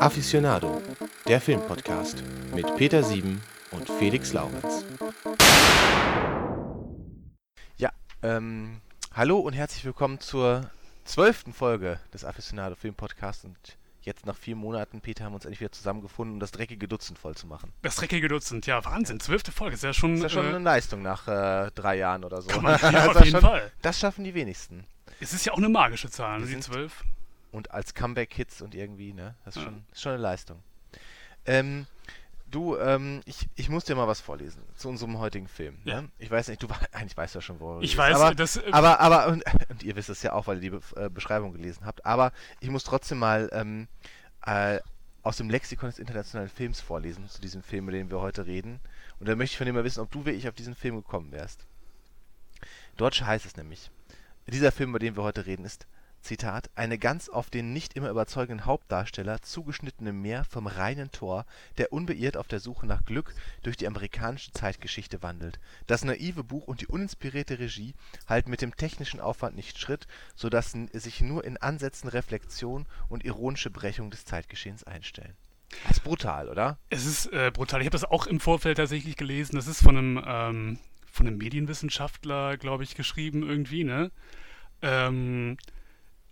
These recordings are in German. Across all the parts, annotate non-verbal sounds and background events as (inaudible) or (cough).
Aficionado, der Filmpodcast mit Peter Sieben und Felix Laurenz. Ja, ähm, hallo und herzlich willkommen zur zwölften Folge des Aficionado Filmpodcasts und jetzt nach vier Monaten, Peter, haben wir uns endlich wieder zusammengefunden, um das dreckige Dutzend voll zu machen. Das dreckige Dutzend, ja, Wahnsinn. Zwölfte Folge, ist ja schon. Das ist ja schon äh, eine Leistung nach äh, drei Jahren oder so. Kann man, (laughs) ja, Das auf jeden schon, Fall. Das schaffen die wenigsten. Es ist ja auch eine magische Zahl, ne, die sind- zwölf. Und als Comeback-Hits und irgendwie, ne? Das ist schon, ist schon eine Leistung. Ähm, du, ähm, ich, ich muss dir mal was vorlesen zu unserem heutigen Film. Ja. Ne? Ich weiß nicht, du eigentlich weißt ja schon, wo Ich weiß, aber, das. äh, aber, aber, und, (laughs) und ihr wisst es ja auch, weil ihr die äh, Beschreibung gelesen habt, aber ich muss trotzdem mal ähm, äh, aus dem Lexikon des internationalen Films vorlesen, zu diesem Film, über den wir heute reden. Und da möchte ich von dir mal wissen, ob du wirklich auf diesen Film gekommen wärst. Dort heißt es nämlich, dieser Film, über den wir heute reden, ist, eine ganz auf den nicht immer überzeugenden Hauptdarsteller zugeschnittene Meer vom reinen Tor, der unbeirrt auf der Suche nach Glück durch die amerikanische Zeitgeschichte wandelt. Das naive Buch und die uninspirierte Regie halten mit dem technischen Aufwand nicht Schritt, so dass sich nur in Ansätzen Reflexion und ironische Brechung des Zeitgeschehens einstellen. Das ist brutal, oder? Es ist äh, brutal. Ich habe das auch im Vorfeld tatsächlich gelesen. Das ist von einem, ähm, von einem Medienwissenschaftler, glaube ich, geschrieben irgendwie, ne? Ähm,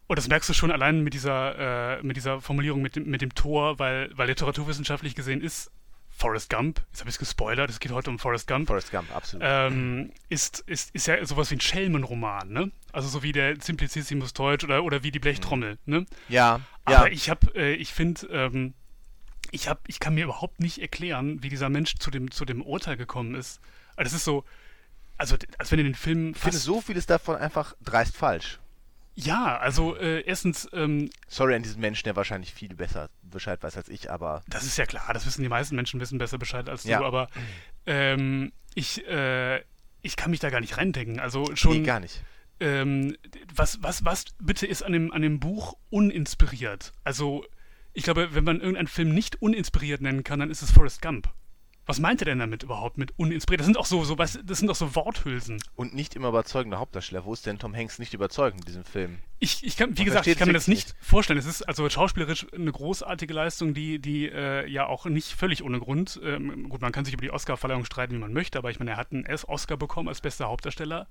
und das merkst du schon allein mit dieser, äh, mit dieser Formulierung mit dem, mit dem Tor, weil, weil literaturwissenschaftlich gesehen ist Forrest Gump, jetzt habe ich es gespoilert, es geht heute um Forrest Gump, Forrest Gump, absolut. ähm, ist, ist, ist ja sowas wie ein Schelmenroman, ne? Also so wie der Simplicissimus Deutsch oder, oder wie die Blechtrommel, ne? ja, ja. Aber ich habe, äh, ich finde, ähm, ich habe, ich kann mir überhaupt nicht erklären, wie dieser Mensch zu dem, zu dem Urteil gekommen ist. Also das ist so, also als wenn in den Film Ich finde so vieles davon einfach dreist falsch. Ja, also äh, erstens, ähm, Sorry an diesen Menschen, der wahrscheinlich viel besser Bescheid weiß als ich, aber das ist ja klar, das wissen die meisten Menschen wissen besser Bescheid als Ja. du, aber ähm, ich, äh, ich kann mich da gar nicht reindenken. Also schon, nee, gar nicht. ähm, was, was, was bitte ist an dem, an dem Buch uninspiriert? Also, ich glaube, wenn man irgendeinen Film nicht uninspiriert nennen kann, dann ist es Forrest Gump. Was meint er denn damit überhaupt mit uninspiriert? Das sind auch so, so was, das sind auch so Worthülsen. Und nicht immer überzeugender Hauptdarsteller. Wo ist denn Tom Hanks nicht überzeugend in diesem Film? Ich, ich kann, wie Man gesagt, ich kann mir das wirklich nicht vorstellen. Es ist also schauspielerisch eine großartige Leistung, die, die äh, ja auch nicht völlig ohne Grund. Ähm, gut, man kann sich über die Oscar-Verleihung streiten, wie man möchte, aber ich meine, er hat einen Oscar bekommen als bester Hauptdarsteller.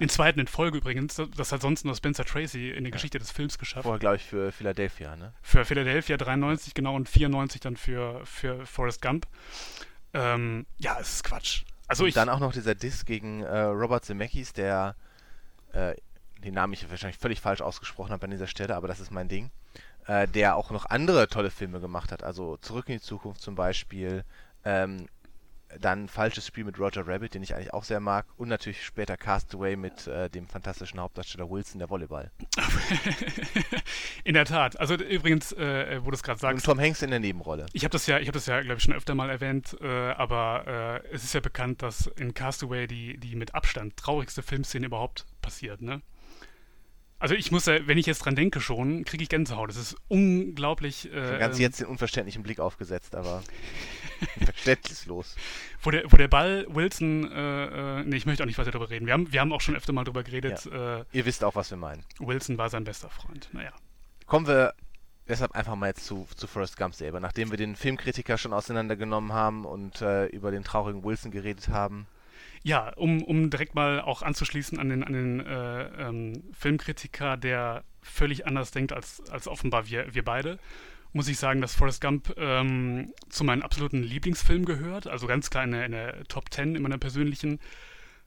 Den zweiten in Folge übrigens. Das hat sonst nur Spencer Tracy in der Geschichte des Films geschafft. Vorher, glaube ich, für Philadelphia, ne? Für Philadelphia 93 genau und 94 dann für, für Forrest Gump. Ähm, ja, es ist Quatsch. Also und ich, dann auch noch dieser Diss gegen äh, Robert Zemeckis, der äh, den Namen ich wahrscheinlich völlig falsch ausgesprochen habe an dieser Stelle, aber das ist mein Ding. Äh, der auch noch andere tolle Filme gemacht hat, also Zurück in die Zukunft zum Beispiel, ähm, dann Falsches Spiel mit Roger Rabbit, den ich eigentlich auch sehr mag, und natürlich später Castaway mit äh, dem fantastischen Hauptdarsteller Wilson, der Volleyball. (laughs) in der Tat. Also übrigens, äh, wo du es gerade Und sagst, Tom Hanks in der Nebenrolle. ich habe das ja, ich habe das ja, glaube ich, schon öfter mal erwähnt, äh, aber äh, es ist ja bekannt, dass in Castaway die, die mit Abstand traurigste Filmszene überhaupt passiert, ne? Also ich muss ja, wenn ich jetzt dran denke schon, kriege ich Gänsehaut. Es ist unglaublich. Äh, Ganz ähm, jetzt den unverständlichen Blick aufgesetzt, aber (laughs) verständnislos. wo der, wo der Ball Wilson, äh, äh, nee, ich möchte auch nicht weiter darüber reden. Wir haben, wir haben auch schon öfter mal darüber geredet. Äh, Ihr wisst auch, was wir meinen. Wilson war sein bester Freund. Naja. Kommen wir deshalb einfach mal jetzt zu, zu Forrest Gump selber. Nachdem wir den Filmkritiker schon auseinandergenommen haben und äh, über den traurigen Wilson geredet haben. Ja, um, um direkt mal auch anzuschließen an den, an den äh, ähm, Filmkritiker, der völlig anders denkt als, als offenbar wir, wir beide, muss ich sagen, dass Forrest Gump ähm, zu meinen absoluten Lieblingsfilmen gehört. Also ganz klar in der, in der Top 10 in meiner persönlichen.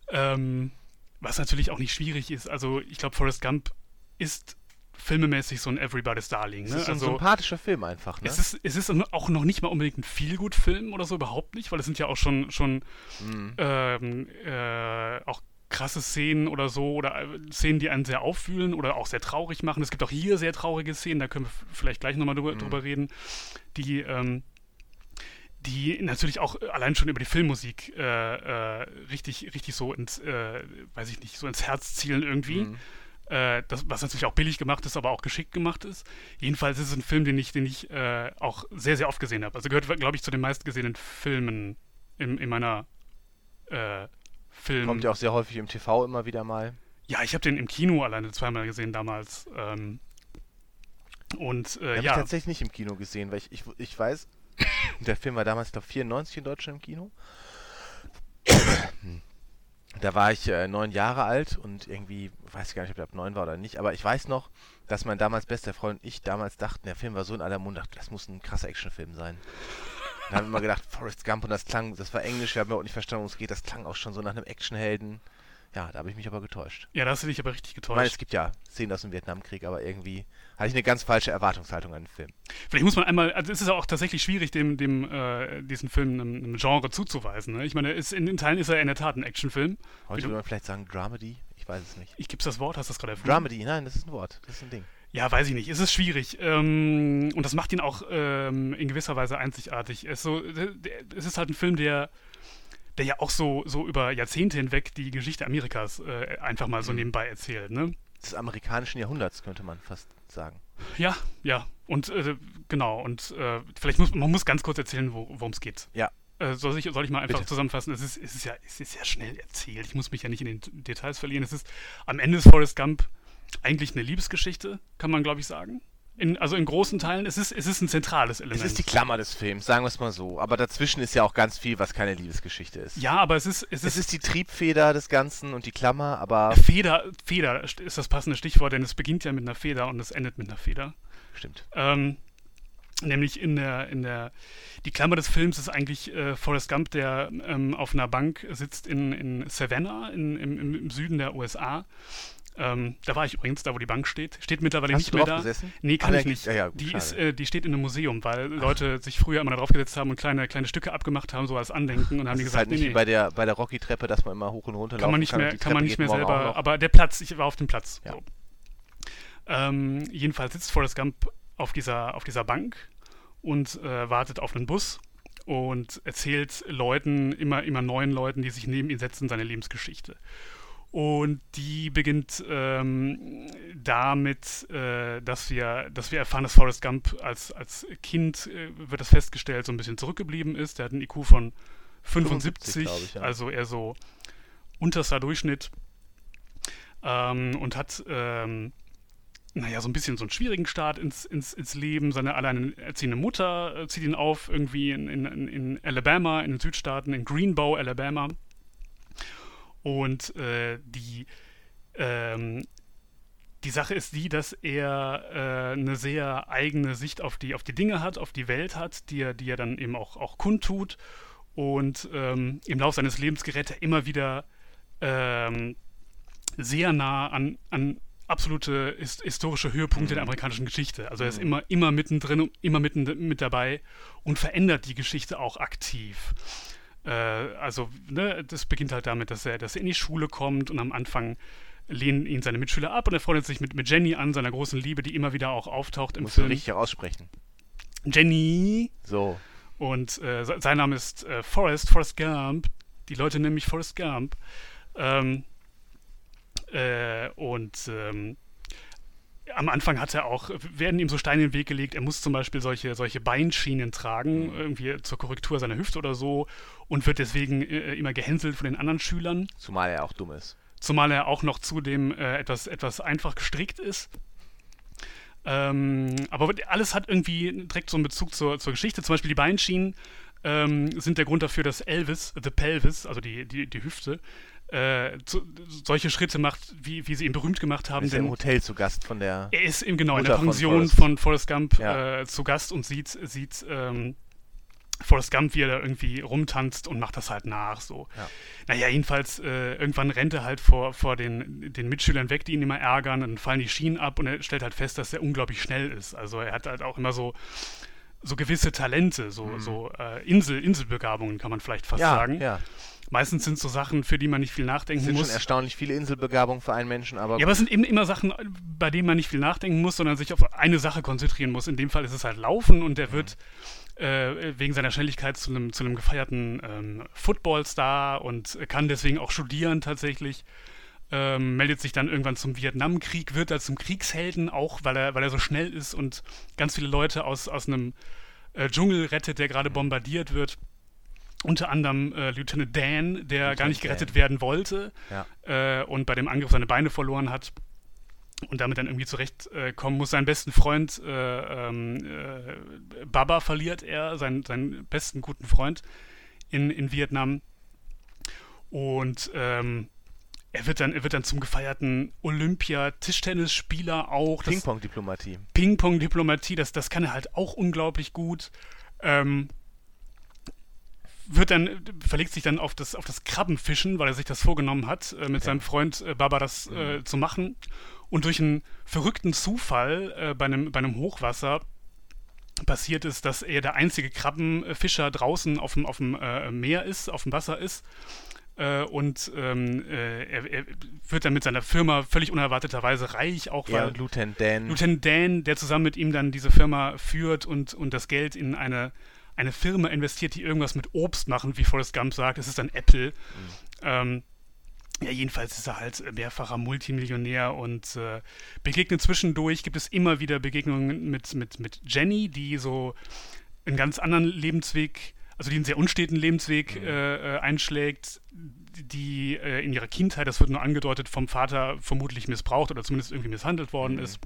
Ähm, was natürlich auch nicht schwierig ist. Also ich glaube, Forrest Gump ist filmemäßig so ein Everybody's Darling. Es Ne? ist ein also, sympathischer Film einfach, ne? es ist, es ist auch noch nicht mal unbedingt ein Feelgood-Film oder so, überhaupt nicht, weil es sind ja auch schon, schon Mhm. ähm, äh, auch krasse Szenen oder so oder äh, Szenen, die einen sehr auffühlen oder auch sehr traurig machen. Es gibt auch hier sehr traurige Szenen, da können wir vielleicht gleich nochmal drüber, Mhm. drüber reden, die, ähm, die natürlich auch allein schon über die Filmmusik äh, äh, richtig, richtig so ins, äh, weiß ich nicht, so ins Herz zielen irgendwie. Mhm. Äh, das, was natürlich auch billig gemacht ist, aber auch geschickt gemacht ist. Jedenfalls ist es ein Film, den ich, den ich äh, auch sehr, sehr oft gesehen habe. Also gehört, glaube ich, zu den meistgesehenen Filmen in, in meiner äh, Film. Kommt ja auch sehr häufig im TV immer wieder mal. Ja, ich habe den im Kino alleine zweimal gesehen damals. Ähm, Und äh, Habe ich ja, tatsächlich nicht im Kino gesehen, weil ich, ich, ich weiß, (coughs) der Film war damals, glaube 94 in Deutschland im Kino. Da war ich äh, neun Jahre alt und irgendwie, weiß ich gar nicht, ob ich ab neun war oder nicht, aber ich weiß noch, dass mein damals bester Freund und ich damals dachten, der Film war so in aller Munde, das muss ein krasser Actionfilm sein. Dann haben wir immer gedacht, Forrest Gump und das klang, das war Englisch, wir haben ja auch nicht verstanden, worum es geht, das klang auch schon so nach einem Actionhelden. Ja, da habe ich mich aber getäuscht. ja, da hast du dich aber richtig Ich meine, es getäuscht. gibt ja Szenen aus dem Vietnamkrieg, aber irgendwie hatte ich eine ganz falsche Erwartungshaltung an den Film. Vielleicht muss man einmal, also es ist auch tatsächlich schwierig, dem, dem äh, diesen Film einem, einem Genre zuzuweisen. Ne? Ich meine, ist, in den Teilen ist er in der Tat ein Actionfilm. Heute würde man vielleicht sagen Dramedy, ich weiß es nicht. Ich gib's das Wort, hast du das gerade erfunden? Dramedy, nein, das ist ein Wort, das ist ein Ding. Ja, weiß ich nicht. Es ist schwierig. Ähm, und das macht ihn auch ähm, in gewisser Weise einzigartig. Es so, der- es ist halt ein Film, der, der ja auch so, so über Jahrzehnte hinweg die Geschichte Amerikas äh, einfach mal so Mhm. nebenbei erzählt. Ne? Des amerikanischen Jahrhunderts, könnte man fast sagen. Ja, ja. Und äh, genau. Und äh, vielleicht muss man muss ganz kurz erzählen, wo- worum es geht. Ja. Äh, soll, ich, soll ich mal einfach Bitte. zusammenfassen? Es ist, es, ist ja, es ist ja schnell erzählt. Ich muss mich ja nicht in den Details verlieren. Es ist am Ende ist Forrest Gump eigentlich eine Liebesgeschichte, kann man glaube ich sagen. In, also in großen Teilen, es ist, es ist ein zentrales Element. Es ist die Klammer des Films, sagen wir es mal so. Aber dazwischen ist ja auch ganz viel, was keine Liebesgeschichte ist. ja, aber es ist, es Es ist, ist die Triebfeder des Ganzen und die Klammer, aber Feder, Feder ist das passende Stichwort, denn es beginnt ja mit einer Feder und es endet mit einer Feder. stimmt. Ähm, nämlich in der, in der, die Klammer des Films ist eigentlich äh, Forrest Gump, der ähm, auf einer Bank sitzt in, in Savannah, in, im, im Süden der USA. Ähm, da war ich übrigens, da wo die Bank steht. Steht mittlerweile Hast nicht mehr da. gesessen? Nee, kann Ah, ich nicht. ja, ja, gut, die, ist, äh, die steht in einem Museum, weil Leute sich früher immer da drauf gesetzt haben und kleine, kleine Stücke abgemacht haben, so als Andenken. Und haben Das die ist gesagt, halt nicht nee, wie nee, bei der, bei der Rocky-Treppe, dass man immer hoch und runter kann man nicht und mehr, kann man nicht mehr selber. Aber der Platz, ich war auf dem Platz. Ja. So. Ähm, jedenfalls sitzt Forrest Gump auf dieser, auf dieser Bank und äh, wartet auf einen Bus und erzählt Leuten, immer, immer neuen Leuten, die sich neben ihn setzen, seine Lebensgeschichte. Und die beginnt ähm, damit, äh, dass, wir, dass wir erfahren, dass Forrest Gump als, als Kind, äh, wird das festgestellt, so ein bisschen zurückgeblieben ist. Der hat einen IQ von 75, 75, glaub ich, ja. also eher so unterster Durchschnitt. Ähm, und hat, ähm, naja, so ein bisschen so einen schwierigen Start ins, ins, ins Leben. Seine alleinerziehende Mutter äh, zieht ihn auf, irgendwie in, in, in Alabama, in den Südstaaten, in Greenbow, Alabama. Und äh, die, ähm, die Sache ist die, dass er äh, eine sehr eigene Sicht auf die, auf die Dinge hat, auf die Welt hat, die er, die er dann eben auch, auch kundtut. Und ähm, im Laufe seines Lebens gerät er immer wieder ähm, sehr nah an, an absolute his historische Höhepunkte der amerikanischen Geschichte. Also er ist immer, immer mittendrin, immer mitten mit dabei und verändert die Geschichte auch aktiv. Äh, also, ne, das beginnt halt damit, dass er, dass er in die Schule kommt und am Anfang lehnen ihn seine Mitschüler ab und er freundet sich mit, mit Jenny an, seiner großen Liebe, die immer wieder auch auftaucht im Musst du Film. richtig aussprechen. Jenny! So. Und äh, se- sein Name ist äh, Forrest, Forrest Gump. Die Leute nennen mich Forrest Gump. Ähm, äh, und ähm, am Anfang hat er auch, werden ihm so Steine in den Weg gelegt, er muss zum Beispiel solche, solche Beinschienen tragen, irgendwie zur Korrektur seiner Hüfte oder so, und wird deswegen äh, immer gehänselt von den anderen Schülern. Zumal er auch dumm ist. Zumal er auch noch zudem äh, etwas, etwas einfach gestrickt ist. Ähm, aber alles hat irgendwie direkt so einen Bezug zur, zur Geschichte. Zum Beispiel die Beinschienen ähm, sind der Grund dafür, dass Elvis, the Pelvis, also die, die, die Hüfte, äh, zu, solche Schritte macht, wie, wie sie ihn berühmt gemacht haben. Ist ja Denn im Hotel zu Gast von der. er ist eben genau in Mutter der von Pension Forrest. von Forrest Gump Ja. äh, zu Gast und sieht, sieht ähm, Forrest Gump, wie er da irgendwie rumtanzt und macht das halt nach. So. Ja. Naja, jedenfalls, äh, irgendwann rennt er halt vor, vor den, den Mitschülern weg, die ihn immer ärgern, dann fallen die Schienen ab und er stellt halt fest, dass er unglaublich schnell ist. Also er hat halt auch immer so, so gewisse Talente, so, so äh, Insel, Inselbegabungen kann man vielleicht fast Mhm. ja, sagen. ja. Meistens sind so Sachen, für die man nicht viel Es nachdenken sind muss. schon erstaunlich viele Inselbegabungen für einen Menschen, aber, Ja, aber es sind eben immer Sachen, bei denen man nicht viel nachdenken muss, sondern sich auf eine Sache konzentrieren muss. In dem Fall ist es halt Laufen und der wird äh, wegen seiner Schnelligkeit zu einem, zu einem gefeierten ähm, Footballstar und kann deswegen auch studieren tatsächlich. Ähm, meldet sich dann irgendwann zum Vietnamkrieg, wird da zum Kriegshelden, auch weil er, weil er so schnell ist und ganz viele Leute aus, aus einem äh, Dschungel rettet, der gerade bombardiert wird. Unter anderem äh, Lieutenant Dan, der gar Lieutenant nicht gerettet Dan. werden wollte Ja. äh, und bei dem Angriff seine Beine verloren hat. und damit dann irgendwie zurechtkommen muss. Seinen besten Freund äh, ähm, äh, Baba verliert er, seinen, seinen besten guten Freund in, in Vietnam. Und ähm, er wird dann, er wird dann zum gefeierten Olympia-Tischtennisspieler auch. Ping-Pong-Diplomatie. Ping-Pong-Diplomatie, das, das kann er halt auch unglaublich gut. Ähm, wird dann, verlegt sich dann auf das, auf das Krabbenfischen, weil er sich das vorgenommen hat, äh, mit ja. seinem Freund äh, Baba das äh, mhm. zu machen. Und durch einen verrückten Zufall äh, bei, einem, bei einem Hochwasser passiert es, dass er der einzige Krabbenfischer draußen auf dem, auf dem äh, Meer ist, auf dem Wasser ist. Äh, und ähm, er, er, wird dann mit seiner Firma völlig unerwarteterweise reich, auch weil ja, Lieutenant Dan. Lieutenant Dan, der zusammen mit ihm dann diese Firma führt und, und das Geld in eine eine Firma investiert, die irgendwas mit Obst machen, wie Forrest Gump sagt. Es ist dann Apple. Mhm. Ähm, ja, jedenfalls ist er halt mehrfacher Multimillionär und äh, begegnet zwischendurch, gibt es immer wieder Begegnungen mit, mit, mit Jenny, die so einen ganz anderen Lebensweg, also die einen sehr unsteten Lebensweg mhm. äh, äh einschlägt, die äh, in ihrer Kindheit, das wird nur angedeutet, vom Vater vermutlich missbraucht oder zumindest irgendwie misshandelt worden mhm. ist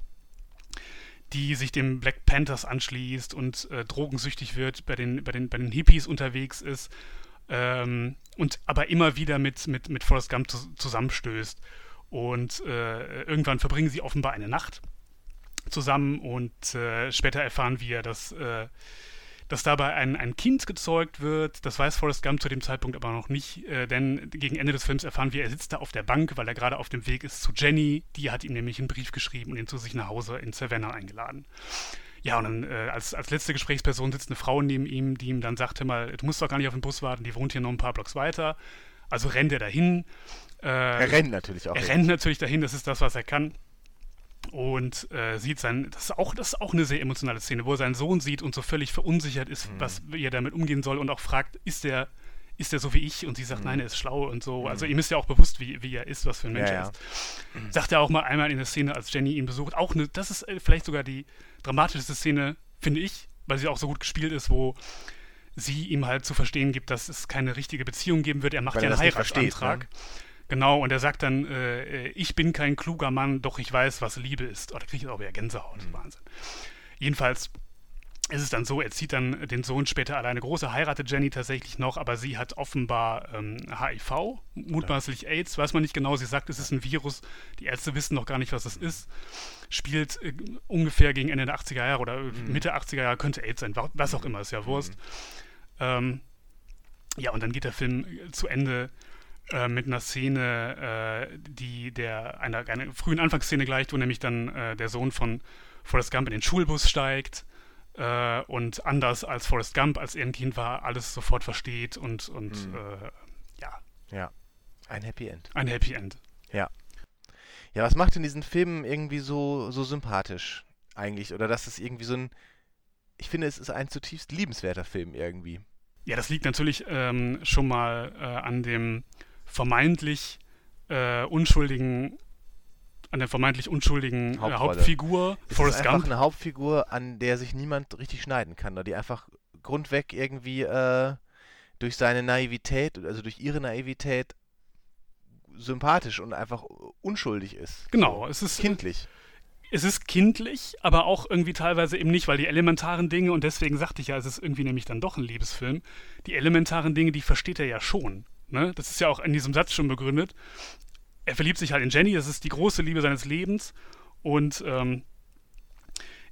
die sich dem Black Panthers anschließt und äh, drogensüchtig wird, bei den, bei, den, bei den Hippies unterwegs ist ähm, und aber immer wieder mit, mit, mit Forrest Gump zusammenstößt. Und äh, irgendwann verbringen sie offenbar eine Nacht zusammen und äh, später erfahren wir, dass äh, dass dabei ein, ein Kind gezeugt wird. Das weiß Forrest Gump zu dem Zeitpunkt aber noch nicht, äh, denn gegen Ende des Films erfahren wir, er sitzt da auf der Bank, weil er gerade auf dem Weg ist zu Jenny. Die hat ihm nämlich einen Brief geschrieben und ihn zu sich nach Hause in Savannah eingeladen. Ja, und dann äh, als, als letzte Gesprächsperson sitzt eine Frau neben ihm, die ihm dann sagte mal, du musst doch gar nicht auf den Bus warten, die wohnt hier noch ein paar Blocks weiter. Also rennt er dahin. Äh, er rennt natürlich auch. Er hin. rennt natürlich dahin, das ist das, was er kann und äh, sieht sein, das ist, auch, das ist auch eine sehr emotionale Szene, wo er seinen Sohn sieht und so völlig verunsichert ist, mhm. was, wie er damit umgehen soll und auch fragt, ist der, ist der so wie ich? Und sie sagt, mhm. nein, er ist schlau und so. Also mhm. ihm ist ja auch bewusst, wie, wie er ist, was für ein Mensch ja, er ist. Ja. Sagt er auch mal einmal in der Szene, als Jenny ihn besucht. Auch eine, das ist äh, vielleicht sogar die dramatischste Szene, finde ich, weil sie auch so gut gespielt ist, wo sie ihm halt zu verstehen gibt, dass es keine richtige Beziehung geben wird. Er macht weil ja einen Heiratsantrag. Versteht, ne? Genau, und er sagt dann, äh, ich bin kein kluger Mann, doch ich weiß, was Liebe ist. Oh, da kriege ich auch wieder Gänsehaut. Mhm. Wahnsinn. Jedenfalls ist es dann so, er zieht dann den Sohn später alleine groß, er heiratet Jenny tatsächlich noch, aber sie hat offenbar ähm, HIV, mutmaßlich. AIDS, weiß man nicht genau. Sie sagt, es ist ein Virus, die Ärzte wissen noch gar nicht, was es ist. Spielt äh, ungefähr gegen Ende der 80er Jahre oder mhm. Mitte 80er Jahre, könnte AIDS sein, was auch immer, ist ja Wurst. Mhm. Ähm, ja, und dann geht der Film zu Ende äh, mit einer Szene, äh, die der einer, einer frühen Anfangsszene gleicht, wo nämlich dann äh, der Sohn von Forrest Gump in den Schulbus steigt äh, und anders als Forrest Gump, als er ein Kind war, alles sofort versteht und, und mhm. Äh, ja. Ja, ein Happy End. Ein Happy End. Ja. Ja, was macht denn diesen Film irgendwie so, so sympathisch eigentlich? Oder dass es irgendwie so ein, ich finde, es ist ein zutiefst liebenswerter Film irgendwie. Ja, das liegt natürlich ähm, schon mal äh, an dem vermeintlich äh, unschuldigen an der vermeintlich unschuldigen äh, Hauptfigur es Forrest ist einfach Gump. eine Hauptfigur, an der sich niemand richtig schneiden kann, oder die einfach grundweg irgendwie äh, durch seine Naivität, also durch ihre Naivität sympathisch und einfach unschuldig ist. Genau, es ist kindlich. Es ist kindlich, aber auch irgendwie teilweise eben nicht, weil die elementaren Dinge, und deswegen sagte ich ja, es ist irgendwie nämlich dann doch ein Liebesfilm, die elementaren Dinge, die versteht er ja schon. Ne? Das ist ja auch in diesem Satz schon begründet. Er verliebt sich halt in Jenny, das ist die große Liebe seines Lebens. Und ähm,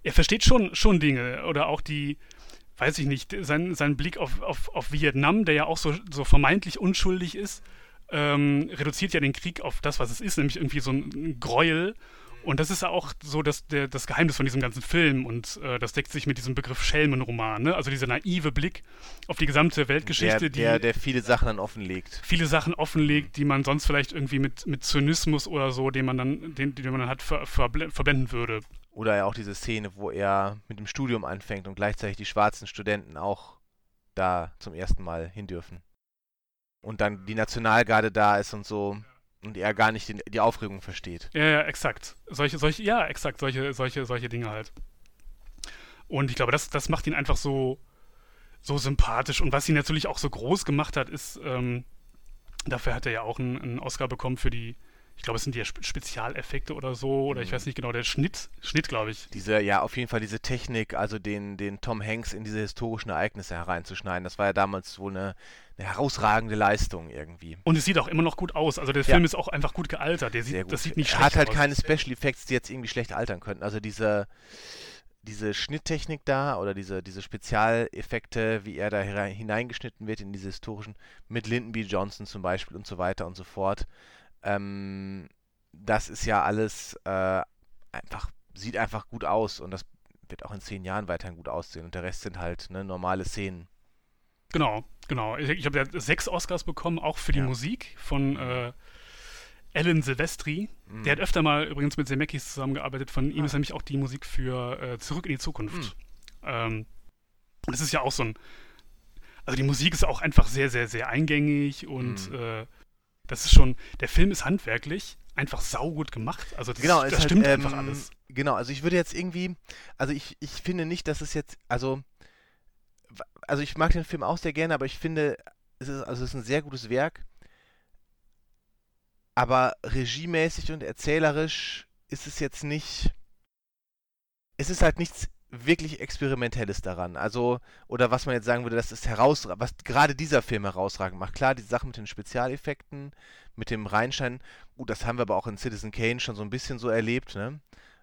er versteht schon, schon Dinge. Oder auch die, weiß ich nicht, sein, sein Blick auf, auf, auf Vietnam, der ja auch so, so vermeintlich unschuldig ist, ähm, reduziert ja den Krieg auf das, was es ist, nämlich irgendwie so ein Gräuel und das ist ja auch so das, der, das Geheimnis von diesem ganzen Film und äh, das deckt sich mit diesem Begriff Schelmenroman, ne? also dieser naive Blick auf die gesamte Weltgeschichte, der, der, der viele Sachen dann offenlegt. Viele Sachen offenlegt, die man sonst vielleicht irgendwie mit, mit Zynismus oder so, den man dann, den, den man dann hat, ver, ver, verblenden würde. Oder ja auch diese Szene, wo er mit dem Studium anfängt und gleichzeitig die schwarzen Studenten auch da zum ersten Mal hin dürfen. Und dann die Nationalgarde da ist und so und er gar nicht den, die Aufregung versteht. Ja, ja, exakt. Solche, solche, ja, exakt, solche, solche, solche Dinge halt. Und ich glaube, das, das macht ihn einfach so, so sympathisch. Und was ihn natürlich auch so groß gemacht hat, ist, ähm, dafür hat er ja auch einen, einen Oscar bekommen für die, ich glaube, es sind die Spezialeffekte oder so, oder ich mhm. weiß nicht genau, der Schnitt, Schnitt, glaube ich. Diese, ja, auf jeden Fall diese Technik, also den, den Tom Hanks in diese historischen Ereignisse hereinzuschneiden, das war ja damals wohl eine, eine herausragende Leistung irgendwie. Und es sieht auch immer noch gut aus. Also der Film ja. ist auch einfach gut gealtert. Der sieht, gut. Das sieht nicht schlecht aus. Er hat halt aus. keine Special Effects, die jetzt irgendwie schlecht altern könnten. Also diese, diese Schnitttechnik da oder diese, diese Spezialeffekte, wie er da hineingeschnitten wird in diese historischen, mit Lyndon B. Johnson zum Beispiel und so weiter und so fort. Ähm, das ist ja alles äh, einfach, sieht einfach gut aus und das wird auch in zehn Jahren weiterhin gut aussehen. Und der Rest sind halt ne, normale Szenen. Genau, genau. Ich, ich habe ja sechs Oscars bekommen, auch für die ja. Musik von äh, Alan Silvestri. Mhm. Der hat öfter mal übrigens mit Zemeckis zusammengearbeitet. Von ah. ihm ist nämlich auch die Musik für äh, Zurück in die Zukunft. Mhm. Ähm, das ist ja auch so ein. Also die Musik ist auch einfach sehr, sehr, sehr eingängig und mhm. äh, das ist schon, der Film ist handwerklich einfach saugut gemacht. Also das, genau, das halt, stimmt halt, einfach ähm, alles. Genau, also ich würde jetzt irgendwie, also ich, ich finde nicht, dass es jetzt, also, also ich mag den Film auch sehr gerne, aber ich finde, es ist, also es ist ein sehr gutes Werk. Aber regiemäßig und erzählerisch ist es jetzt nicht. Es ist halt nichts wirklich Experimentelles daran. Also, oder was man jetzt sagen würde, das ist herausragend, was gerade dieser Film herausragend macht. Klar, die Sache mit den Spezialeffekten, mit dem Reinschein, gut, das haben wir aber auch in Citizen Kane schon so ein bisschen so erlebt, ne?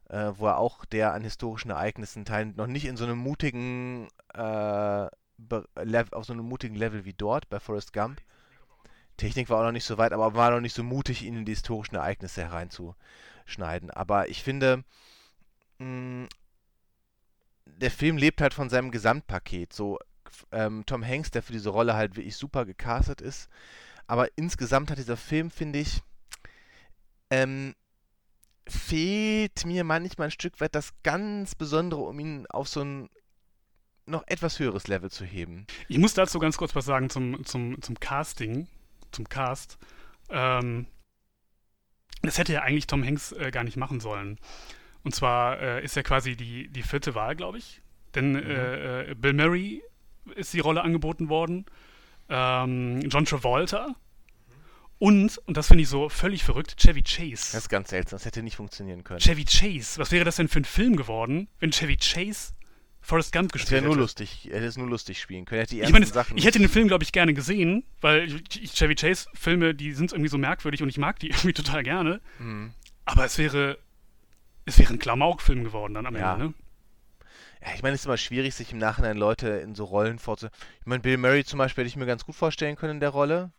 Äh, wo er auch der an historischen Ereignissen teilt, noch nicht in so einem mutigen, äh, auf so einem mutigen Level wie dort bei Forrest Gump. Technik war auch noch nicht so weit, aber war noch nicht so mutig, ihn in die historischen Ereignisse hereinzuschneiden. Aber ich finde, mh, der Film lebt halt von seinem Gesamtpaket. So ähm, Tom Hanks, der für diese Rolle halt wirklich super gecastet ist. Aber insgesamt hat dieser Film, finde ich, ähm, fehlt mir manchmal ein Stück weit das ganz Besondere, um ihn auf so ein noch etwas höheres Level zu heben. Ich muss dazu ganz kurz was sagen zum, zum, zum Casting, zum Cast. Ähm, das hätte ja eigentlich Tom Hanks äh, gar nicht machen sollen. Und zwar äh, ist er quasi die, die vierte Wahl, glaube ich. Denn mhm. äh, äh, Bill Murray ist die Rolle angeboten worden. Ähm, John Travolta. Und, und das finde ich so völlig verrückt, Chevy Chase. Das ist ganz seltsam, das hätte nicht funktionieren können. Chevy Chase, was wäre das denn für ein Film geworden, wenn Chevy Chase Forrest Gump gespielt hätte? Das wäre nur lustig, er hätte es nur lustig spielen können. ich meine, ich hätte den Film, glaube ich, gerne gesehen, weil Chevy Chase-Filme, die sind irgendwie so merkwürdig und ich mag die (laughs) irgendwie total gerne. Mhm. Aber es wäre es wäre ein Klamauk-Film geworden dann am ja. Ende, ne? Ja, ich meine, es ist immer schwierig, sich im Nachhinein Leute in so Rollen vorzustellen. Ich meine, Bill Murray zum Beispiel hätte ich mir ganz gut vorstellen können in der Rolle.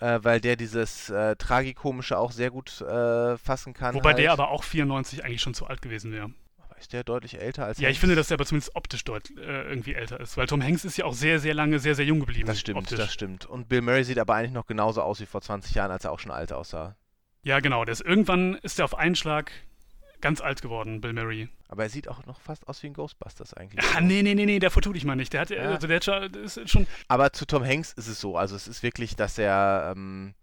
Äh, weil der dieses äh, Tragikomische auch sehr gut äh, fassen kann. Wobei halt. der aber auch 94 eigentlich schon zu alt gewesen wäre. Aber ist der deutlich älter als Ja, Hanks? ich finde, dass der aber zumindest optisch deutlich äh, irgendwie älter ist. Weil Tom Hanks ist ja auch sehr, sehr lange, sehr, sehr jung geblieben. Das stimmt, optisch. das stimmt. Und Bill Murray sieht aber eigentlich noch genauso aus wie vor 20 Jahren, als er auch schon alt aussah. Ja, genau. Der ist, irgendwann ist er auf einen Schlag ganz alt geworden, Bill Murray. Aber er sieht auch noch fast aus wie ein Ghostbusters eigentlich. Ah, nee, nee, nee, nee, der vertue ich mal nicht. Der hat, ja. also der ist schon. Aber zu Tom Hanks ist es so. Also es ist wirklich, dass er, ähm,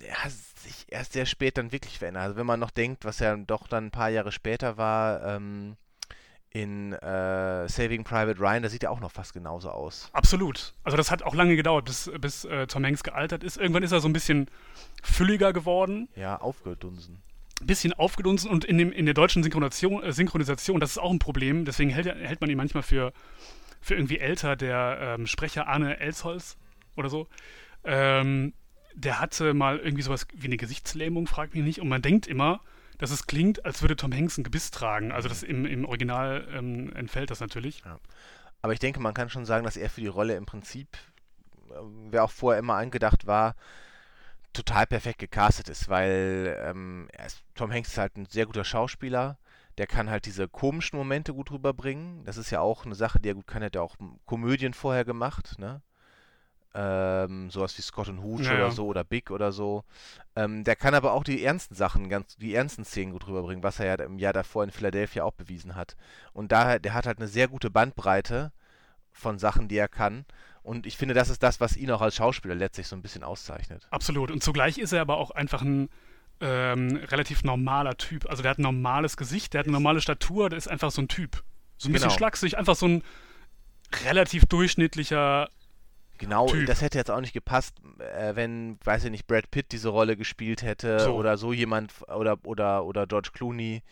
er sich erst sehr spät dann wirklich verändert. Also wenn man noch denkt, was er doch dann ein paar Jahre später war, ähm, in äh, Saving Private Ryan, da sieht er auch noch fast genauso aus. Absolut. Also das hat auch lange gedauert, bis, bis äh, Tom Hanks gealtert ist. Irgendwann ist er so ein bisschen fülliger geworden. Ja, aufgedunsen bisschen aufgedunsen und in, dem, in der deutschen Synchronisation, äh, Synchronisation, das ist auch ein Problem, deswegen hält, hält man ihn manchmal für, für irgendwie älter, der ähm, Sprecher Arne Elsholz oder so. Ähm, der hatte mal irgendwie sowas wie eine Gesichtslähmung, fragt mich nicht, und man denkt immer, dass es klingt, als würde Tom Hanks ein Gebiss tragen. Also das im, im Original ähm, entfällt das natürlich. Ja. Aber ich denke, man kann schon sagen, dass er für die Rolle im Prinzip, äh, wer auch vorher immer angedacht war, total perfekt gecastet ist, weil ähm, ist, Tom Hanks ist halt ein sehr guter Schauspieler. Der kann halt diese komischen Momente gut rüberbringen. Das ist ja auch eine Sache, die er gut kann. Er hat ja auch Komödien vorher gemacht, ne? Ähm, sowas wie Scott und Hooch ja, oder so oder Big oder so. Ähm, der kann aber auch die ernsten Sachen, ganz die ernsten Szenen gut rüberbringen, was er ja im Jahr davor in Philadelphia auch bewiesen hat. Und daher, der hat halt eine sehr gute Bandbreite von Sachen, die er kann. Und ich finde, das ist das, was ihn auch als Schauspieler letztlich so ein bisschen auszeichnet. Absolut. Und zugleich ist er aber auch einfach ein ähm, relativ normaler Typ. Also der hat ein normales Gesicht, der hat eine normale Statur, der ist einfach so ein Typ. So ein bisschen genau. schlaksig, einfach so ein relativ durchschnittlicher Genau, Typ. das hätte jetzt auch nicht gepasst, äh, wenn, weiß ich nicht, Brad Pitt diese Rolle gespielt hätte So. oder so jemand oder oder oder George Clooney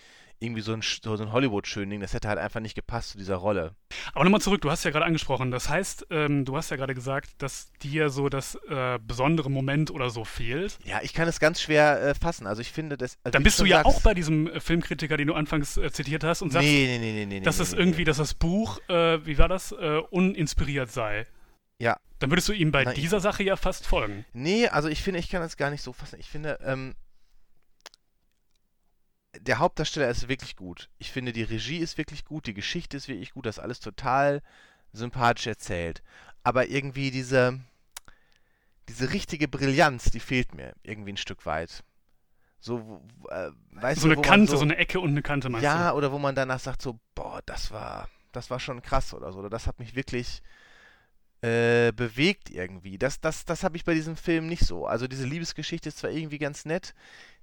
irgendwie so ein, so ein Hollywood-Schönling, das hätte halt einfach nicht gepasst zu dieser Rolle. Aber nochmal zurück, du hast ja gerade angesprochen, das heißt, ähm, du hast ja gerade gesagt, dass dir so das äh, besondere Moment oder so fehlt. Ja, ich kann es ganz schwer äh, fassen. Also ich finde das. Also Dann bist du ja sagst- auch bei diesem äh, Filmkritiker, den du anfangs äh, zitiert hast und sagst, Nee, nee, nee, nee, dass nee, es nee, irgendwie, Nee. dass das Buch, äh, wie war das, äh, uninspiriert sei. Ja. Dann würdest du ihm bei ich- dieser Sache ja fast folgen. Nee, also ich finde, ich kann das gar nicht so fassen. Ich finde, ähm, der Hauptdarsteller ist wirklich gut. Ich finde, die Regie ist wirklich gut, die Geschichte ist wirklich gut, das ist alles total sympathisch erzählt. Aber irgendwie diese, diese richtige Brillanz, die fehlt mir irgendwie ein Stück weit. So, äh, weißt So du, eine Kante, so, so eine Ecke und eine Kante, meinst ja, du? oder wo man danach sagt so, boah, das war, das war schon krass oder so. Oder das hat mich wirklich äh, bewegt irgendwie. Das, das, das habe ich bei diesem Film nicht so. Also diese Liebesgeschichte ist zwar irgendwie ganz nett,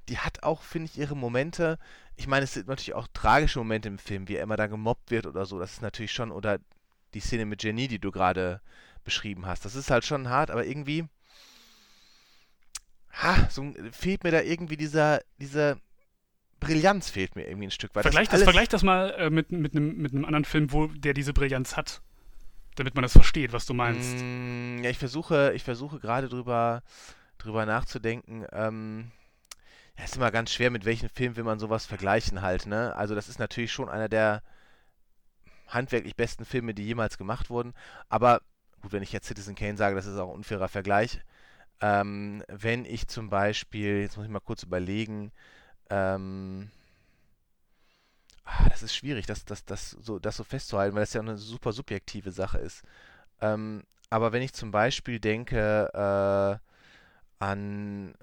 die hat auch, finde ich, ihre Momente. Ich meine, es sind natürlich auch tragische Momente im Film, wie er immer da gemobbt wird oder so. Das ist natürlich schon, oder die Szene mit Jenny, die du gerade beschrieben hast. Das ist halt schon hart, aber irgendwie ha, so fehlt mir da irgendwie dieser, dieser Brillanz fehlt mir irgendwie ein Stück weit. Vergleich das, vergleich das mal äh, mit, mit, einem, mit einem anderen Film, wo der diese Brillanz hat. Damit man das versteht, was du meinst. Mm, Ja, ich versuche, ich versuche gerade drüber, drüber nachzudenken. Ähm, ja, ist immer ganz schwer, mit welchem Film will man sowas vergleichen halt, ne? Also das ist natürlich schon einer der handwerklich besten Filme, die jemals gemacht wurden. Aber gut, wenn ich jetzt Citizen Kane sage, das ist auch ein unfairer Vergleich. Ähm, wenn ich zum Beispiel, jetzt muss ich mal kurz überlegen, ähm, ah, das ist schwierig, das, das, das, so, das so festzuhalten, weil das ja eine super subjektive Sache ist. Ähm, aber wenn ich zum Beispiel denke äh, an,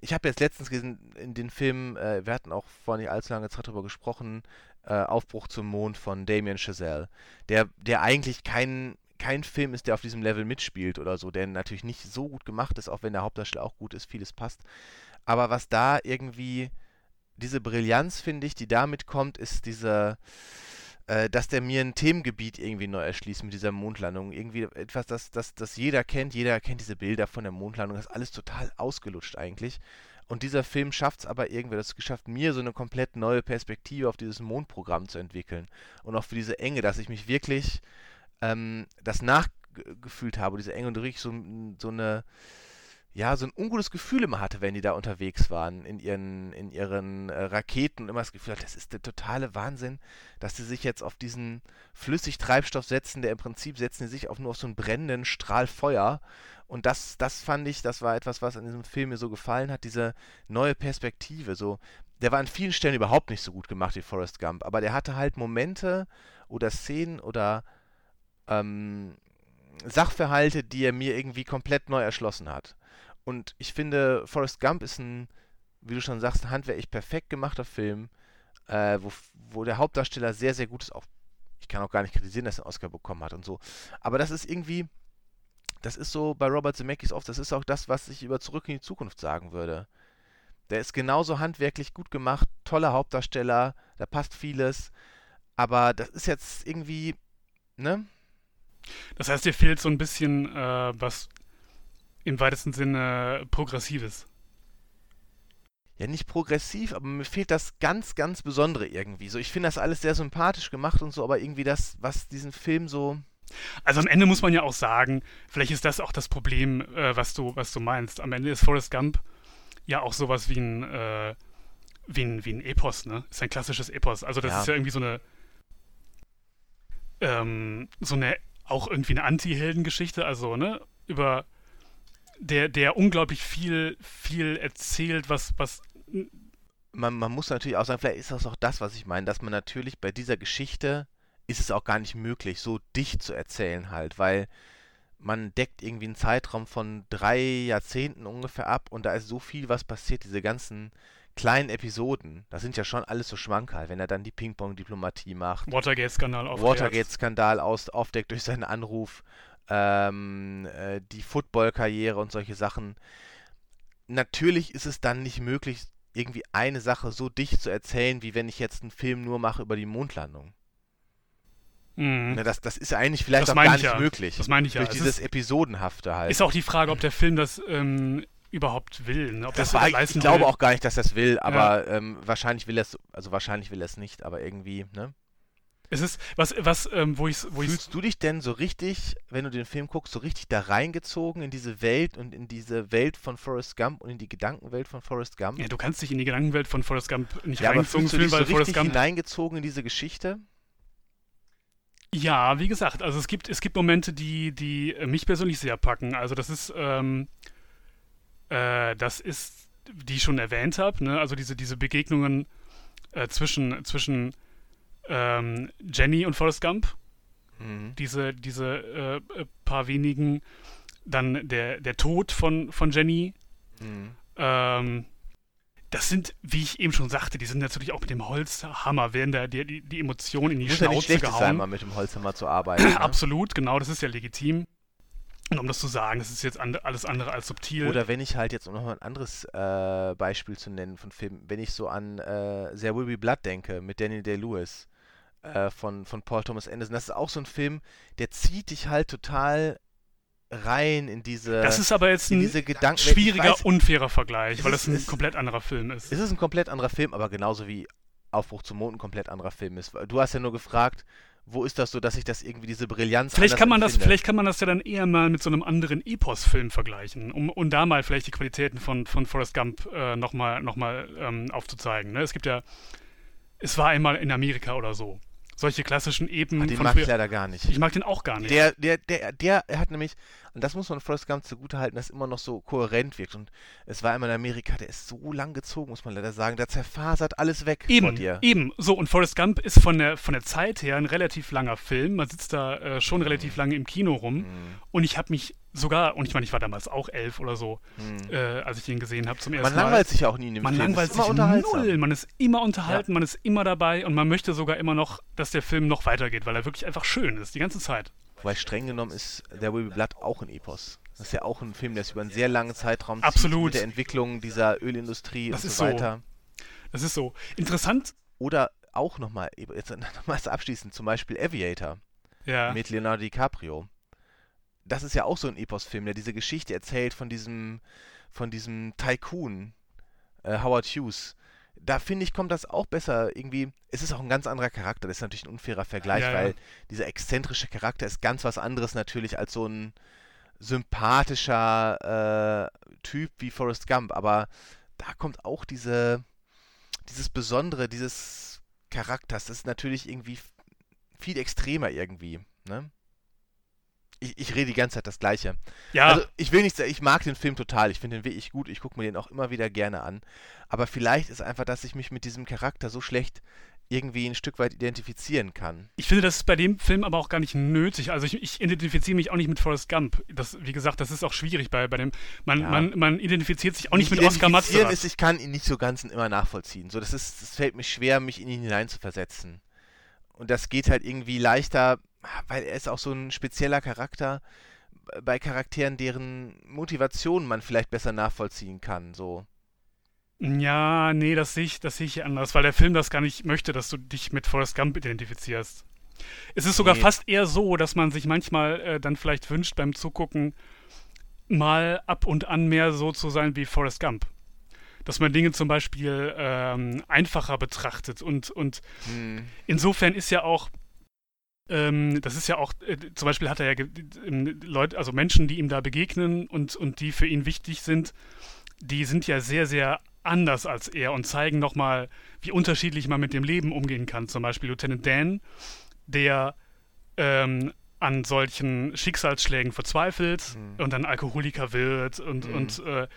ich habe jetzt letztens gesehen, in den Film, äh, wir hatten auch vor nicht allzu langer Zeit darüber gesprochen, äh, Aufbruch zum Mond von Damien Chazelle, der, der eigentlich kein, kein Film ist, der auf diesem Level mitspielt oder so, der natürlich nicht so gut gemacht ist, auch wenn der Hauptdarsteller auch gut ist, vieles passt. Aber was da irgendwie, diese Brillanz, finde ich, die damit kommt, ist diese, äh, dass der mir ein Themengebiet irgendwie neu erschließt mit dieser Mondlandung. Irgendwie etwas, das, das, das jeder kennt. Jeder kennt diese Bilder von der Mondlandung. Das ist alles total ausgelutscht eigentlich. Und dieser Film schafft es aber irgendwie, das geschafft mir so eine komplett neue Perspektive auf dieses Mondprogramm zu entwickeln. Und auch für diese Enge, dass ich mich wirklich ähm, das nachgefühlt habe, diese Enge und richtig so, so eine ja, so ein ungutes Gefühl immer hatte, wenn die da unterwegs waren in ihren, in ihren äh, Raketen und immer das Gefühl hat, das ist der totale Wahnsinn, dass sie sich jetzt auf diesen Flüssigtreibstoff setzen, der im Prinzip setzen sie sich auf nur auf so einen brennenden Strahl Feuer. Und das, das fand ich, das war etwas, was an diesem Film mir so gefallen hat, diese neue Perspektive. So, der war an vielen Stellen überhaupt nicht so gut gemacht wie Forrest Gump, aber der hatte halt Momente oder Szenen oder ähm, Sachverhalte, die er mir irgendwie komplett neu erschlossen hat. Und ich finde, Forrest Gump ist ein, wie du schon sagst, ein handwerklich perfekt gemachter Film, äh, wo, wo der Hauptdarsteller sehr, sehr gut ist. Auch, ich kann auch gar nicht kritisieren, dass er einen Oscar bekommen hat und so. Aber das ist irgendwie, das ist so bei Robert Zemeckis oft, das ist auch das, was ich über Zurück in die Zukunft sagen würde. Der ist genauso handwerklich gut gemacht, toller Hauptdarsteller, da passt vieles. Aber das ist jetzt irgendwie, ne? Das heißt, dir fehlt so ein bisschen äh, was im weitesten Sinne Progressives. ja nicht progressiv, aber mir fehlt das ganz, ganz Besondere irgendwie. So, ich finde das alles sehr sympathisch gemacht und so, aber irgendwie das, was diesen Film so. Also am Ende muss man ja auch sagen, vielleicht ist das auch das Problem, äh, was du, was du meinst. Am Ende ist Forrest Gump ja auch sowas wie ein, äh, wie ein, wie ein Epos, ne? Ist ein klassisches Epos. Also das Ja. ist ja irgendwie so eine, ähm, so eine, auch irgendwie eine Anti-Heldengeschichte, also, ne? Über der, der unglaublich viel, viel erzählt, was, was Man, man muss natürlich auch sagen, vielleicht ist das auch das, was ich meine, dass man natürlich bei dieser Geschichte ist es auch gar nicht möglich, so dicht zu erzählen halt, weil man deckt irgendwie einen Zeitraum von drei Jahrzehnten ungefähr ab und da ist so viel, was passiert, diese ganzen kleinen Episoden, das sind ja schon alles so Schmankerl, wenn er dann die Ping-Pong-Diplomatie macht, Watergate-Skandal aufklärt. Watergate-Skandal aus, aufdeckt durch seinen Anruf, ähm, äh, die Football-Karriere und solche Sachen. Natürlich ist es dann nicht möglich, irgendwie eine Sache so dicht zu erzählen, wie wenn ich jetzt einen Film nur mache über die Mondlandung. Mhm. Ne, das, das ist eigentlich vielleicht das auch gar nicht ja. möglich. Das meine ich ja. Durch dieses Episodenhafte halt. Ist auch die Frage, ob der Film das ähm, überhaupt will. Ne? das, das war, ich glaube will. auch gar nicht, dass das will, aber ja. ähm, wahrscheinlich will er es, also wahrscheinlich will er es nicht, aber irgendwie, ne? Es ist, was, was, ähm, wo ich wo Fühlst du dich denn so richtig, wenn du den Film guckst, so richtig da reingezogen in diese Welt und in diese Welt von Forrest Gump und in die Gedankenwelt von Forrest Gump? Ja, du kannst dich in die Gedankenwelt von Forrest Gump nicht ja, reingezogen fühlen, weil so Forrest Gump hineingezogen in diese Geschichte? Ja, wie gesagt, also es gibt, es gibt Momente, die, die mich persönlich sehr packen. Also das ist, ähm, äh, das ist, die ich schon erwähnt habe, ne? also diese, diese Begegnungen äh, zwischen, zwischen ähm, Jenny und Forrest Gump. Mhm. Diese, diese äh, äh, paar wenigen. Dann der, der Tod von, von Jenny. Mhm. Ähm, das sind, wie ich eben schon sagte, die sind natürlich auch mit dem Holzhammer, werden da die, die, die Emotionen in die Schnauze ja nicht gehauen. sein, mal mit dem Holzhammer zu arbeiten. (clears throat) ne? Absolut, genau, das ist ja legitim. Und um das zu sagen, das ist jetzt and alles andere als subtil. Oder wenn ich halt jetzt, um nochmal ein anderes äh, Beispiel zu nennen von Filmen, wenn ich so an äh, There Will Be Blood denke mit Daniel Day-Lewis äh, von, von Paul Thomas Anderson, das ist auch so ein Film, der zieht dich halt total rein in diese. Das ist aber jetzt ein Gedanken schwieriger, weiß, unfairer Vergleich, weil das ein ist, komplett anderer Film ist. Es ist ein komplett anderer Film, aber genauso wie Aufbruch zum Mond ein komplett anderer Film ist. Du hast ja nur gefragt, wo ist das so, dass ich das irgendwie diese Brillanz vielleicht kann man das Vielleicht kann man das ja dann eher mal mit so einem anderen Epos-Film vergleichen, um, um da mal vielleicht die Qualitäten von, von Forrest Gump äh, nochmal noch mal, ähm, aufzuzeigen. Ne? Es gibt ja, es war einmal in Amerika oder so solche klassischen Epen. Ach, den mag ich leider gar nicht. Ich mag den auch gar nicht. Der, der, der, der hat nämlich, und das muss man Forrest Gump zugutehalten, dass immer noch so kohärent wirkt. Und es war immer in Amerika, der ist so lang gezogen, muss man leider sagen. Der zerfasert alles weg eben, vor dir. Eben, so. Und Forrest Gump ist von der, von der Zeit her ein relativ langer Film. Man sitzt da äh, schon mhm. relativ lange im Kino rum. Mhm. Und ich habe mich sogar, und ich meine, ich war damals auch elf oder so, mhm. äh, als ich ihn gesehen habe zum ersten Mal. Man langweilt sich ja auch nie in dem man Film. Man langweilt sich null. Man ist immer unterhalten, ja. man ist immer dabei und man möchte sogar immer noch, dass der Film noch weitergeht, weil er wirklich einfach schön ist, die ganze Zeit. Wobei streng genommen ist There Will Be Blood auch ein Epos. Das ist ja auch ein Film, der ist über einen sehr langen Zeitraum Absolut. mit der Entwicklung dieser Ölindustrie das und so weiter. So. Das ist so. Interessant. Oder auch nochmal, jetzt (laughs) nochmal abschließend, zum Beispiel Aviator ja. mit Leonardo DiCaprio. Das ist ja auch so ein Epos-Film, der diese Geschichte erzählt von diesem, von diesem Tycoon, äh, Howard Hughes. Da finde ich, kommt das auch besser irgendwie. Es ist auch ein ganz anderer Charakter. Das ist natürlich ein unfairer Vergleich, ja, ja. weil dieser exzentrische Charakter ist ganz was anderes natürlich als so ein sympathischer äh, Typ wie Forrest Gump, aber da kommt auch diese, dieses Besondere, dieses Charakters, das ist natürlich irgendwie viel extremer irgendwie, ne? Ich, ich, rede die ganze Zeit das Gleiche. Ja. Also ich will nicht sagen, ich mag den Film total, ich finde den wirklich gut, ich gucke mir den auch immer wieder gerne an. Aber vielleicht ist einfach, dass ich mich mit diesem Charakter so schlecht irgendwie ein Stück weit identifizieren kann. Ich finde, das ist bei dem Film aber auch gar nicht nötig. Also ich, ich identifiziere mich auch nicht mit Forrest Gump. Das, wie gesagt, das ist auch schwierig bei, bei dem. Man, ja. man, man identifiziert sich auch nicht, nicht mit Oscar Matzera. ist, ich kann ihn nicht so ganz immer nachvollziehen. So, das ist, das fällt mir schwer, mich in ihn hineinzuversetzen. Und das geht halt irgendwie leichter, weil er ist auch so ein spezieller Charakter bei Charakteren, deren Motivation man vielleicht besser nachvollziehen kann. So. Ja, nee, das sehe ich, das sehe ich anders, weil der Film das gar nicht möchte, dass du dich mit Forrest Gump identifizierst. Es ist sogar nee. fast eher so, dass man sich manchmal äh, dann vielleicht wünscht beim Zugucken, mal ab und an mehr so zu sein wie Forrest Gump. Dass man Dinge zum Beispiel ähm, einfacher betrachtet und, und hm. insofern ist ja auch, ähm, das ist ja auch, äh, zum Beispiel hat er ja äh, Leute, also Menschen, die ihm da begegnen und, und die für ihn wichtig sind, die sind ja sehr, sehr anders als er und zeigen nochmal, wie unterschiedlich man mit dem Leben umgehen kann. Zum Beispiel Lieutenant Dan, der ähm, an solchen Schicksalsschlägen verzweifelt mhm. und dann Alkoholiker wird und, mhm. und äh,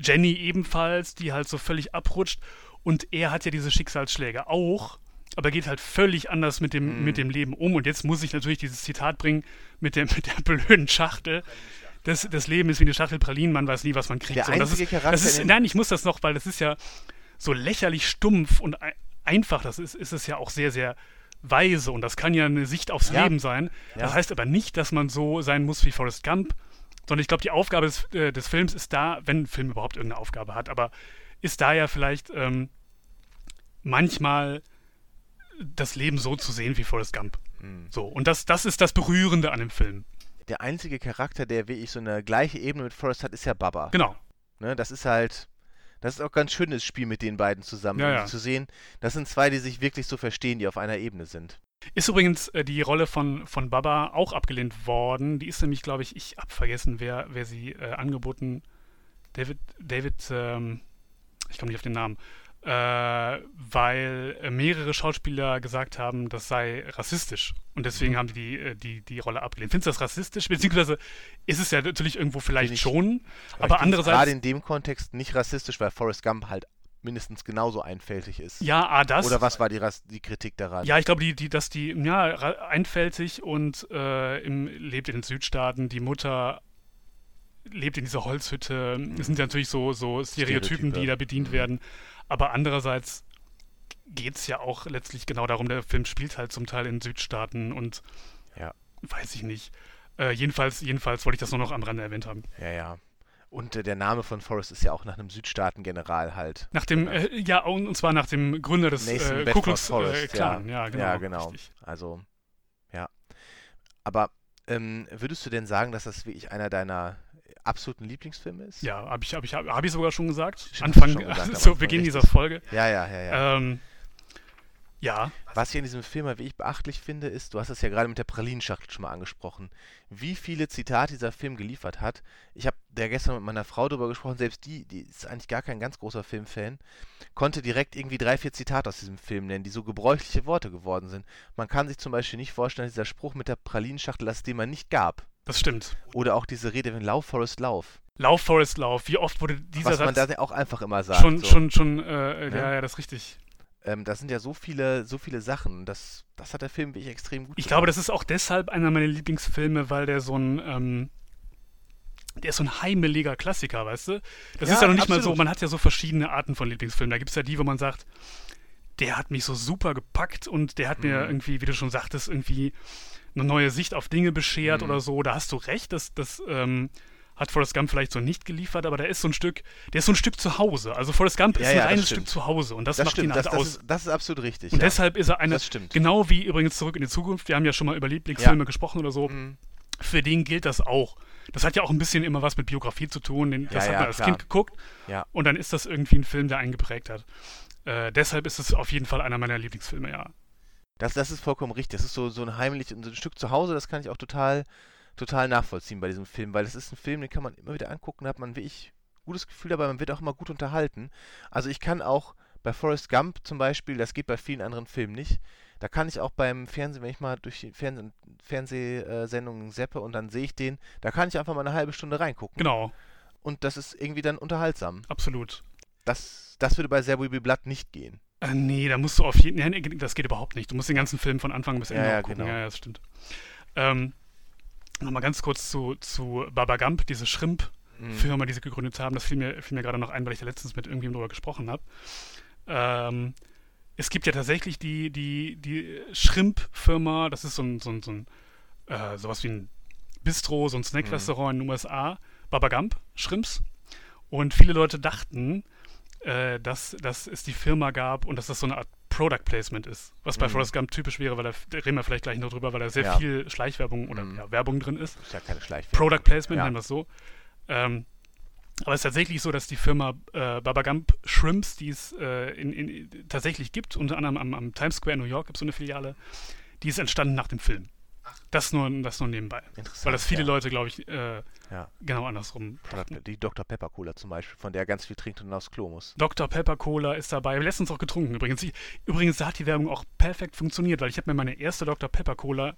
Jenny ebenfalls, die halt so völlig abrutscht. Und er hat ja diese Schicksalsschläge auch, aber geht halt völlig anders mit dem, mhm. mit dem Leben um. Und jetzt muss ich natürlich dieses Zitat bringen mit, dem, (laughs) mit der blöden Schachtel das, das Leben ist wie eine Schachtel Pralinen, man weiß nie, was man kriegt. Der so, einzige ist, Charakter das ist, nein, ich muss das noch, weil das ist ja so lächerlich stumpf und einfach. Das ist, ist es ja auch sehr, sehr weise und das kann ja eine Sicht aufs ja. Leben sein. Ja. Das heißt aber nicht, dass man so sein muss wie Forrest Gump, sondern ich glaube, die Aufgabe des, äh, des Films ist da, wenn ein Film überhaupt irgendeine Aufgabe hat, aber ist da ja vielleicht ähm, manchmal das Leben so zu sehen wie Forrest Gump. Mhm. So, und das, das ist das Berührende an dem Film. Der einzige Charakter, der wirklich so eine gleiche Ebene mit Forrest hat, ist ja Baba. Genau. Ne, das ist halt, das ist auch ganz schönes Spiel mit den beiden zusammen. Ja, ja. Zu sehen, das sind zwei, die sich wirklich so verstehen, die auf einer Ebene sind. Ist übrigens äh, die Rolle von, von Baba auch abgelehnt worden. Die ist nämlich, glaube ich, ich habe vergessen, wer, wer sie äh, angeboten. David, David, ähm, ich komme nicht auf den Namen weil mehrere Schauspieler gesagt haben, das sei rassistisch. Und deswegen mhm. haben die die, äh, die die Rolle abgelehnt. Findest du das rassistisch? Beziehungsweise ist es ja natürlich irgendwo vielleicht ich, schon, aber, aber andererseits... Gerade in dem Kontext nicht rassistisch, weil Forrest Gump halt mindestens genauso einfältig ist. Ja, ah, das. Oder was war die, die Kritik daran? Ja, ich glaube, die, die, dass die, ja, einfältig und äh, im, lebt in den Südstaaten, die Mutter lebt in dieser Holzhütte. Mhm. Das sind ja natürlich so, so Stereotypen, Stereotype. die da bedient mhm. werden. Aber andererseits geht es ja auch letztlich genau darum, der Film spielt halt zum Teil in Südstaaten und ja. weiß ich nicht. Äh, jedenfalls, jedenfalls wollte ich das nur noch am Rande erwähnt haben. Ja, ja. Und äh, der Name von Forrest ist ja auch nach einem Südstaatengeneral halt. Nach dem, äh, ja, und zwar nach dem Gründer des äh, Ku Klux Klan. Ja. ja, genau. Ja, genau. Also, ja. Aber ähm, würdest du denn sagen, dass das wirklich einer deiner absoluten Lieblingsfilm ist? Ja, habe ich, hab ich, hab ich sogar schon gesagt. Stimmt, Anfang, schon gesagt, (laughs) zu Beginn dieser Folge. Ja, ja, ja, ja. Ähm, ja. Was ich in diesem Film wie ich beachtlich finde, ist, du hast es ja gerade mit der Pralinenschachtel schon mal angesprochen, wie viele Zitate dieser Film geliefert hat. Ich habe da gestern mit meiner Frau drüber gesprochen, selbst die, die ist eigentlich gar kein ganz großer Filmfan, konnte direkt irgendwie drei, vier Zitate aus diesem Film nennen, die so gebräuchliche Worte geworden sind. Man kann sich zum Beispiel nicht vorstellen, dass dieser Spruch mit der Pralinenschachtel, dass es den mal nicht gab. Das stimmt. Oder auch diese Rede, wenn Lauf, Forest, Lauf. Lauf, Forest, Lauf. Wie oft wurde dieser Was Satz... man da auch einfach immer sagt. Schon, so. schon, schon, äh, ja? ja, ja, das ist richtig. Ähm, das sind ja so viele, so viele Sachen. Das, das hat der Film wirklich extrem gut Ich gemacht. glaube, das ist auch deshalb einer meiner Lieblingsfilme, weil der so ein, ähm, der ist so ein heimeliger Klassiker, weißt du? Das ja, ist ja noch nicht absolut. mal so, man hat ja so verschiedene Arten von Lieblingsfilmen. Da gibt es ja die, wo man sagt, der hat mich so super gepackt und der hat mhm. mir irgendwie, wie du schon sagtest, irgendwie eine neue Sicht auf Dinge beschert mhm. oder so. Da hast du recht, das, das ähm, hat Forrest Gump vielleicht so nicht geliefert, aber der ist so ein Stück, der ist so ein Stück zu Hause. Also Forrest Gump ist ja, ein reines Stück zu Hause und das, das macht stimmt. ihn halt das, aus. Das ist, das ist absolut richtig. Und ja. deshalb ist er eine, genau wie übrigens zurück in die Zukunft, wir haben ja schon mal über Lieblingsfilme ja. gesprochen oder so, mhm. für den gilt das auch. Das hat ja auch ein bisschen immer was mit Biografie zu tun, das hat man als klar. Kind geguckt und dann ist das irgendwie ein Film, der einen geprägt hat. Äh, deshalb ist es auf jeden Fall einer meiner Lieblingsfilme, ja. Das, das ist vollkommen richtig. Das ist so, so ein heimlich, so ein Stück zu Hause, das kann ich auch total, total nachvollziehen bei diesem Film, weil es ist ein Film, den kann man immer wieder angucken, da hat man wirklich gutes Gefühl dabei, man wird auch immer gut unterhalten. Also ich kann auch bei Forrest Gump zum Beispiel, das geht bei vielen anderen Filmen nicht, da kann ich auch beim Fernsehen, wenn ich mal durch die Fernseh Fernsehsendungen seppe und dann sehe ich den, da kann ich einfach mal eine halbe Stunde reingucken. Genau. Und das ist irgendwie dann unterhaltsam. Absolut. Das, das würde bei There Will Blood nicht gehen. Äh, nee, da musst du auf jeden Fall. Nee, das geht überhaupt nicht. Du musst den ganzen Film von Anfang bis Ende ja, ja, gucken. Genau. Ja, das stimmt. Ähm, Nochmal ganz kurz zu, zu Baba Gump, diese Shrimp-Firma, mhm. die sie gegründet haben. Das fiel mir, fiel mir gerade noch ein, weil ich da letztens mit irgendjemandem darüber gesprochen habe. Ähm, es gibt ja tatsächlich die, die, die Shrimp-Firma, das ist so ein, so ein, so ein äh, sowas wie ein Bistro, so ein Snack-Restaurant mhm. in den USA. Baba Gump, Shrimps. Und viele Leute dachten, äh, dass, dass es die Firma gab und dass das so eine Art Product Placement ist. Was bei mhm. Forrest Gump typisch wäre, weil da, da reden wir vielleicht gleich noch drüber, weil da sehr ja. viel Schleichwerbung oder mhm. ja, Werbung drin ist. Ist ja keine Schleichwerbung. Product Placement, ja. nennen wir es so. Ähm, aber es ist tatsächlich so, dass die Firma äh, Baba Gump Shrimps, die es äh, in, in, tatsächlich gibt, unter anderem am, am Times Square in New York gibt es so eine Filiale, die ist entstanden nach dem Film. Das nur, das nur nebenbei. Weil das viele ja. Leute, glaube ich, äh, ja. genau andersrum. Die Dr. Pepper Cola zum Beispiel, von der ganz viel trinkt und aufs Klo muss. Dr. Pepper Cola ist dabei. Wir letztens auch getrunken übrigens. Ich, übrigens, da hat die Werbung auch perfekt funktioniert, weil ich habe mir meine erste Dr. Pepper Cola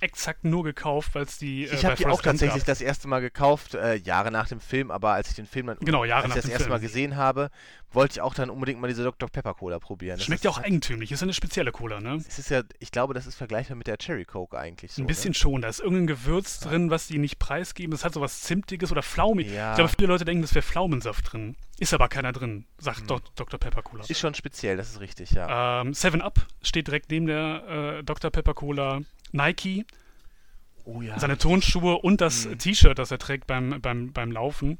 exakt nur gekauft, weil es die. Äh, ich habe die auch tatsächlich gab. das erste Mal gekauft, äh, Jahre nach dem Film, aber als ich den Film dann genau, Jahre als ich das erste Film. Mal gesehen habe, wollte ich auch dann unbedingt mal diese Dr. Pepper Cola probieren. Das Schmeckt ja auch halt, eigentümlich, ist ja eine spezielle Cola, ne? Es ist ja, ich glaube, das ist vergleichbar mit der Cherry Coke eigentlich. So, Ein bisschen ne? schon, da ist irgendein Gewürz ja. drin, was die nicht preisgeben. Das hat so was Zimtiges oder Flaumig. Ja. Ich glaube, viele Leute denken, das wäre Pflaumensaft drin. Ist aber keiner drin, sagt hm. Dr. Pepper Cola. Ist schon speziell, das ist richtig, ja. Ähm, Seven Up steht direkt neben der äh, Dr. Pepper Cola. Nike Oh ja. Seine Tonschuhe und das mhm. T-Shirt, das er trägt beim, beim, beim Laufen.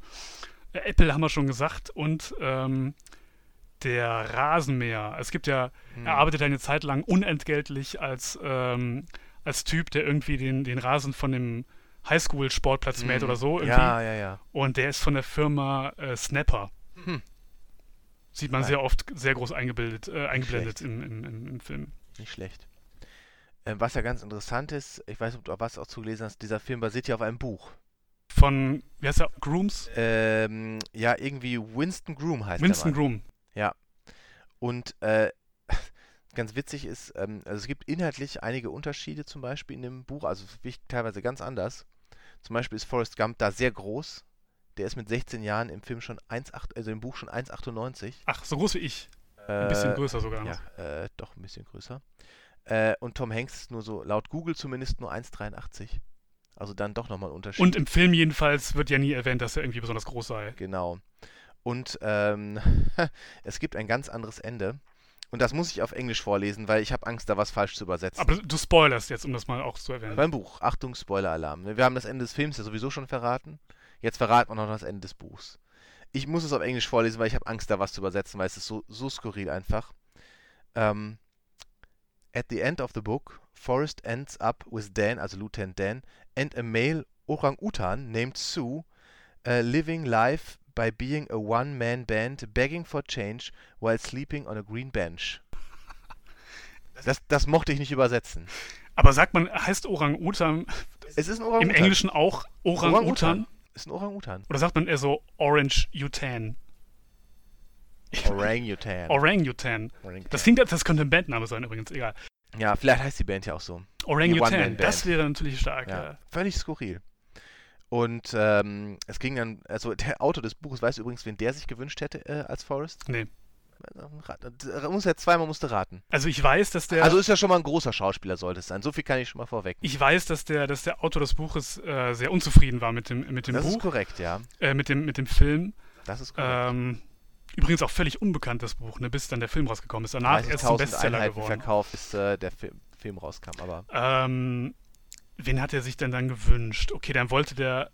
Apple haben wir schon gesagt und ähm, der Rasenmäher. Es gibt ja, Hm. er arbeitet eine Zeit lang unentgeltlich als, ähm, als Typ, der irgendwie den, den Rasen von dem Highschool-Sportplatz mäht oder so. Irgendwie. Hm. Ja, ja, ja. Und der ist von der Firma äh, Snapper. Hm. Sieht man Geil. sehr oft sehr groß eingebildet, äh, eingeblendet im, im, im, im Film. Nicht schlecht. Ähm, was ja ganz interessant ist, ich weiß nicht, ob du was auch zugelesen hast, dieser Film basiert ja auf einem Buch. Von, wie heißt er, Grooms? Ähm, ja, irgendwie Winston Groom heißt Winston der Mann. Groom. Und äh, (laughs) ganz witzig ist, ähm, also es gibt inhaltlich einige Unterschiede zum Beispiel in dem Buch, also teilweise ganz anders. Zum Beispiel ist Forrest Gump da sehr groß. Der ist mit 16 Jahren im Film schon 1,8, also im Buch schon 1,98. Ach, so groß wie ich. Ein bisschen Äh, größer sogar noch. Ja, äh, doch ein bisschen größer. Äh, und Tom Hanks ist nur so, laut Google zumindest nur 1,83. Also dann doch nochmal ein Unterschied. Und im Film jedenfalls wird ja nie erwähnt, dass er irgendwie besonders groß sei. Genau. Und ähm, (laughs) es gibt ein ganz anderes Ende. Und das muss ich auf Englisch vorlesen, weil ich habe Angst, da was falsch zu übersetzen. Aber du spoilerst jetzt, um das mal auch zu erwähnen. Beim Buch, Achtung, Spoiler-Alarm. ne? Wir haben das Ende des Films ja sowieso schon verraten. Jetzt verraten wir noch das Ende des Buchs. Ich muss es auf Englisch vorlesen, weil ich habe Angst, da was zu übersetzen, weil es ist so, so skurril einfach. Ähm, at the end of the book, Forrest ends up with Dan, also Lieutenant Dan, and a male Orang-Utan named Sue, uh, living life by being a one-man band, begging for change while sleeping on a green bench. Das, das mochte ich nicht übersetzen. Aber sagt man, heißt Orang-Utan ein im. Englischen auch Orang-Utan? Ist ein Orang-Utan. Oder sagt man eher so Orange-Utan? (laughs) Orang-Utan. Orang-Utan. Orang-Utan. Das klingt, als- das könnte ein Bandname sein übrigens, egal. Ja, vielleicht heißt die Band ja auch so. Orang-Utan, das wäre natürlich stark. Ja, Ja. völlig skurril. Und ähm, es ging dann, also der Autor des Buches, weißt du übrigens, wen der sich gewünscht hätte äh, als Forrest? Nee. Äh, Muss ja zweimal musste raten. Also ich weiß, dass der. Also ist ja schon mal ein großer Schauspieler, sollte es sein. So viel kann ich schon mal vorweg. ich weiß, dass der, dass der Autor des Buches äh, sehr unzufrieden war mit dem, mit dem das ist Buch, korrekt, ja. äh, mit, dem, mit dem Film. Das ist korrekt. Ähm, übrigens auch völlig unbekannt, das Buch, ne, bis dann der Film rausgekommen ist. Danach erst zum 30.000 Bestseller Einheiten geworden. verkauft, bis äh, der Film, Film rauskam. Aber Ähm, wen hat er sich denn dann gewünscht? Okay, dann wollte der.